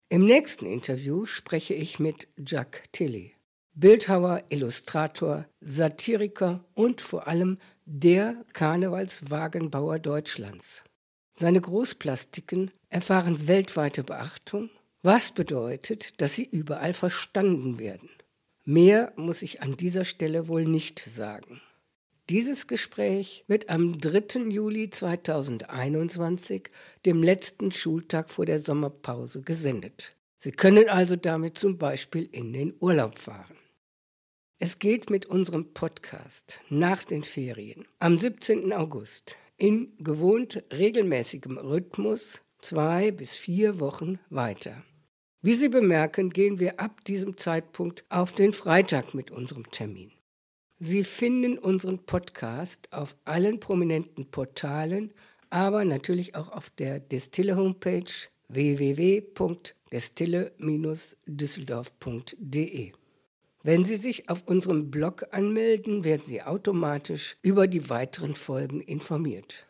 Im nächsten Interview spreche ich mit Jack Tilly, Bildhauer, Illustrator, Satiriker und vor allem der Karnevalswagenbauer Deutschlands. Seine Großplastiken erfahren weltweite Beachtung, was bedeutet, dass sie überall verstanden werden. Mehr muss ich an dieser Stelle wohl nicht sagen. Dieses Gespräch wird am 3. Juli 2021, dem letzten Schultag vor der Sommerpause, gesendet. Sie können also damit zum Beispiel in den Urlaub fahren. Es geht mit unserem Podcast nach den Ferien am 17. August in gewohnt regelmäßigem Rhythmus zwei bis vier Wochen weiter. Wie Sie bemerken, gehen wir ab diesem Zeitpunkt auf den Freitag mit unserem Termin. Sie finden unseren Podcast auf allen prominenten Portalen, aber natürlich auch auf der Destille-Homepage www.destille-düsseldorf.de. Wenn Sie sich auf unserem Blog anmelden, werden Sie automatisch über die weiteren Folgen informiert.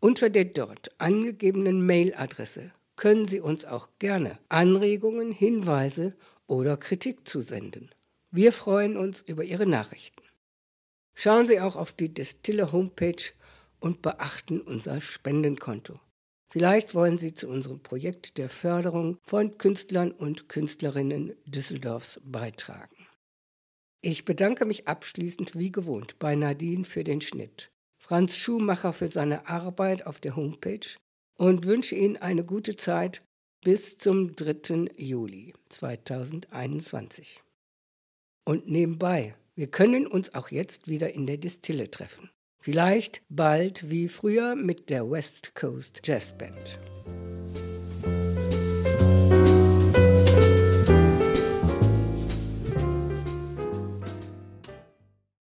Unter der dort angegebenen Mailadresse können Sie uns auch gerne Anregungen, Hinweise oder Kritik zusenden. Wir freuen uns über Ihre Nachrichten. Schauen Sie auch auf die Destille Homepage und beachten unser Spendenkonto. Vielleicht wollen Sie zu unserem Projekt der Förderung von Künstlern und Künstlerinnen Düsseldorfs beitragen. Ich bedanke mich abschließend wie gewohnt bei Nadine für den Schnitt, Franz Schumacher für seine Arbeit auf der Homepage und wünsche Ihnen eine gute Zeit bis zum 3. Juli 2021. Und nebenbei, wir können uns auch jetzt wieder in der Distille treffen. Vielleicht bald wie früher mit der West Coast Jazz Band.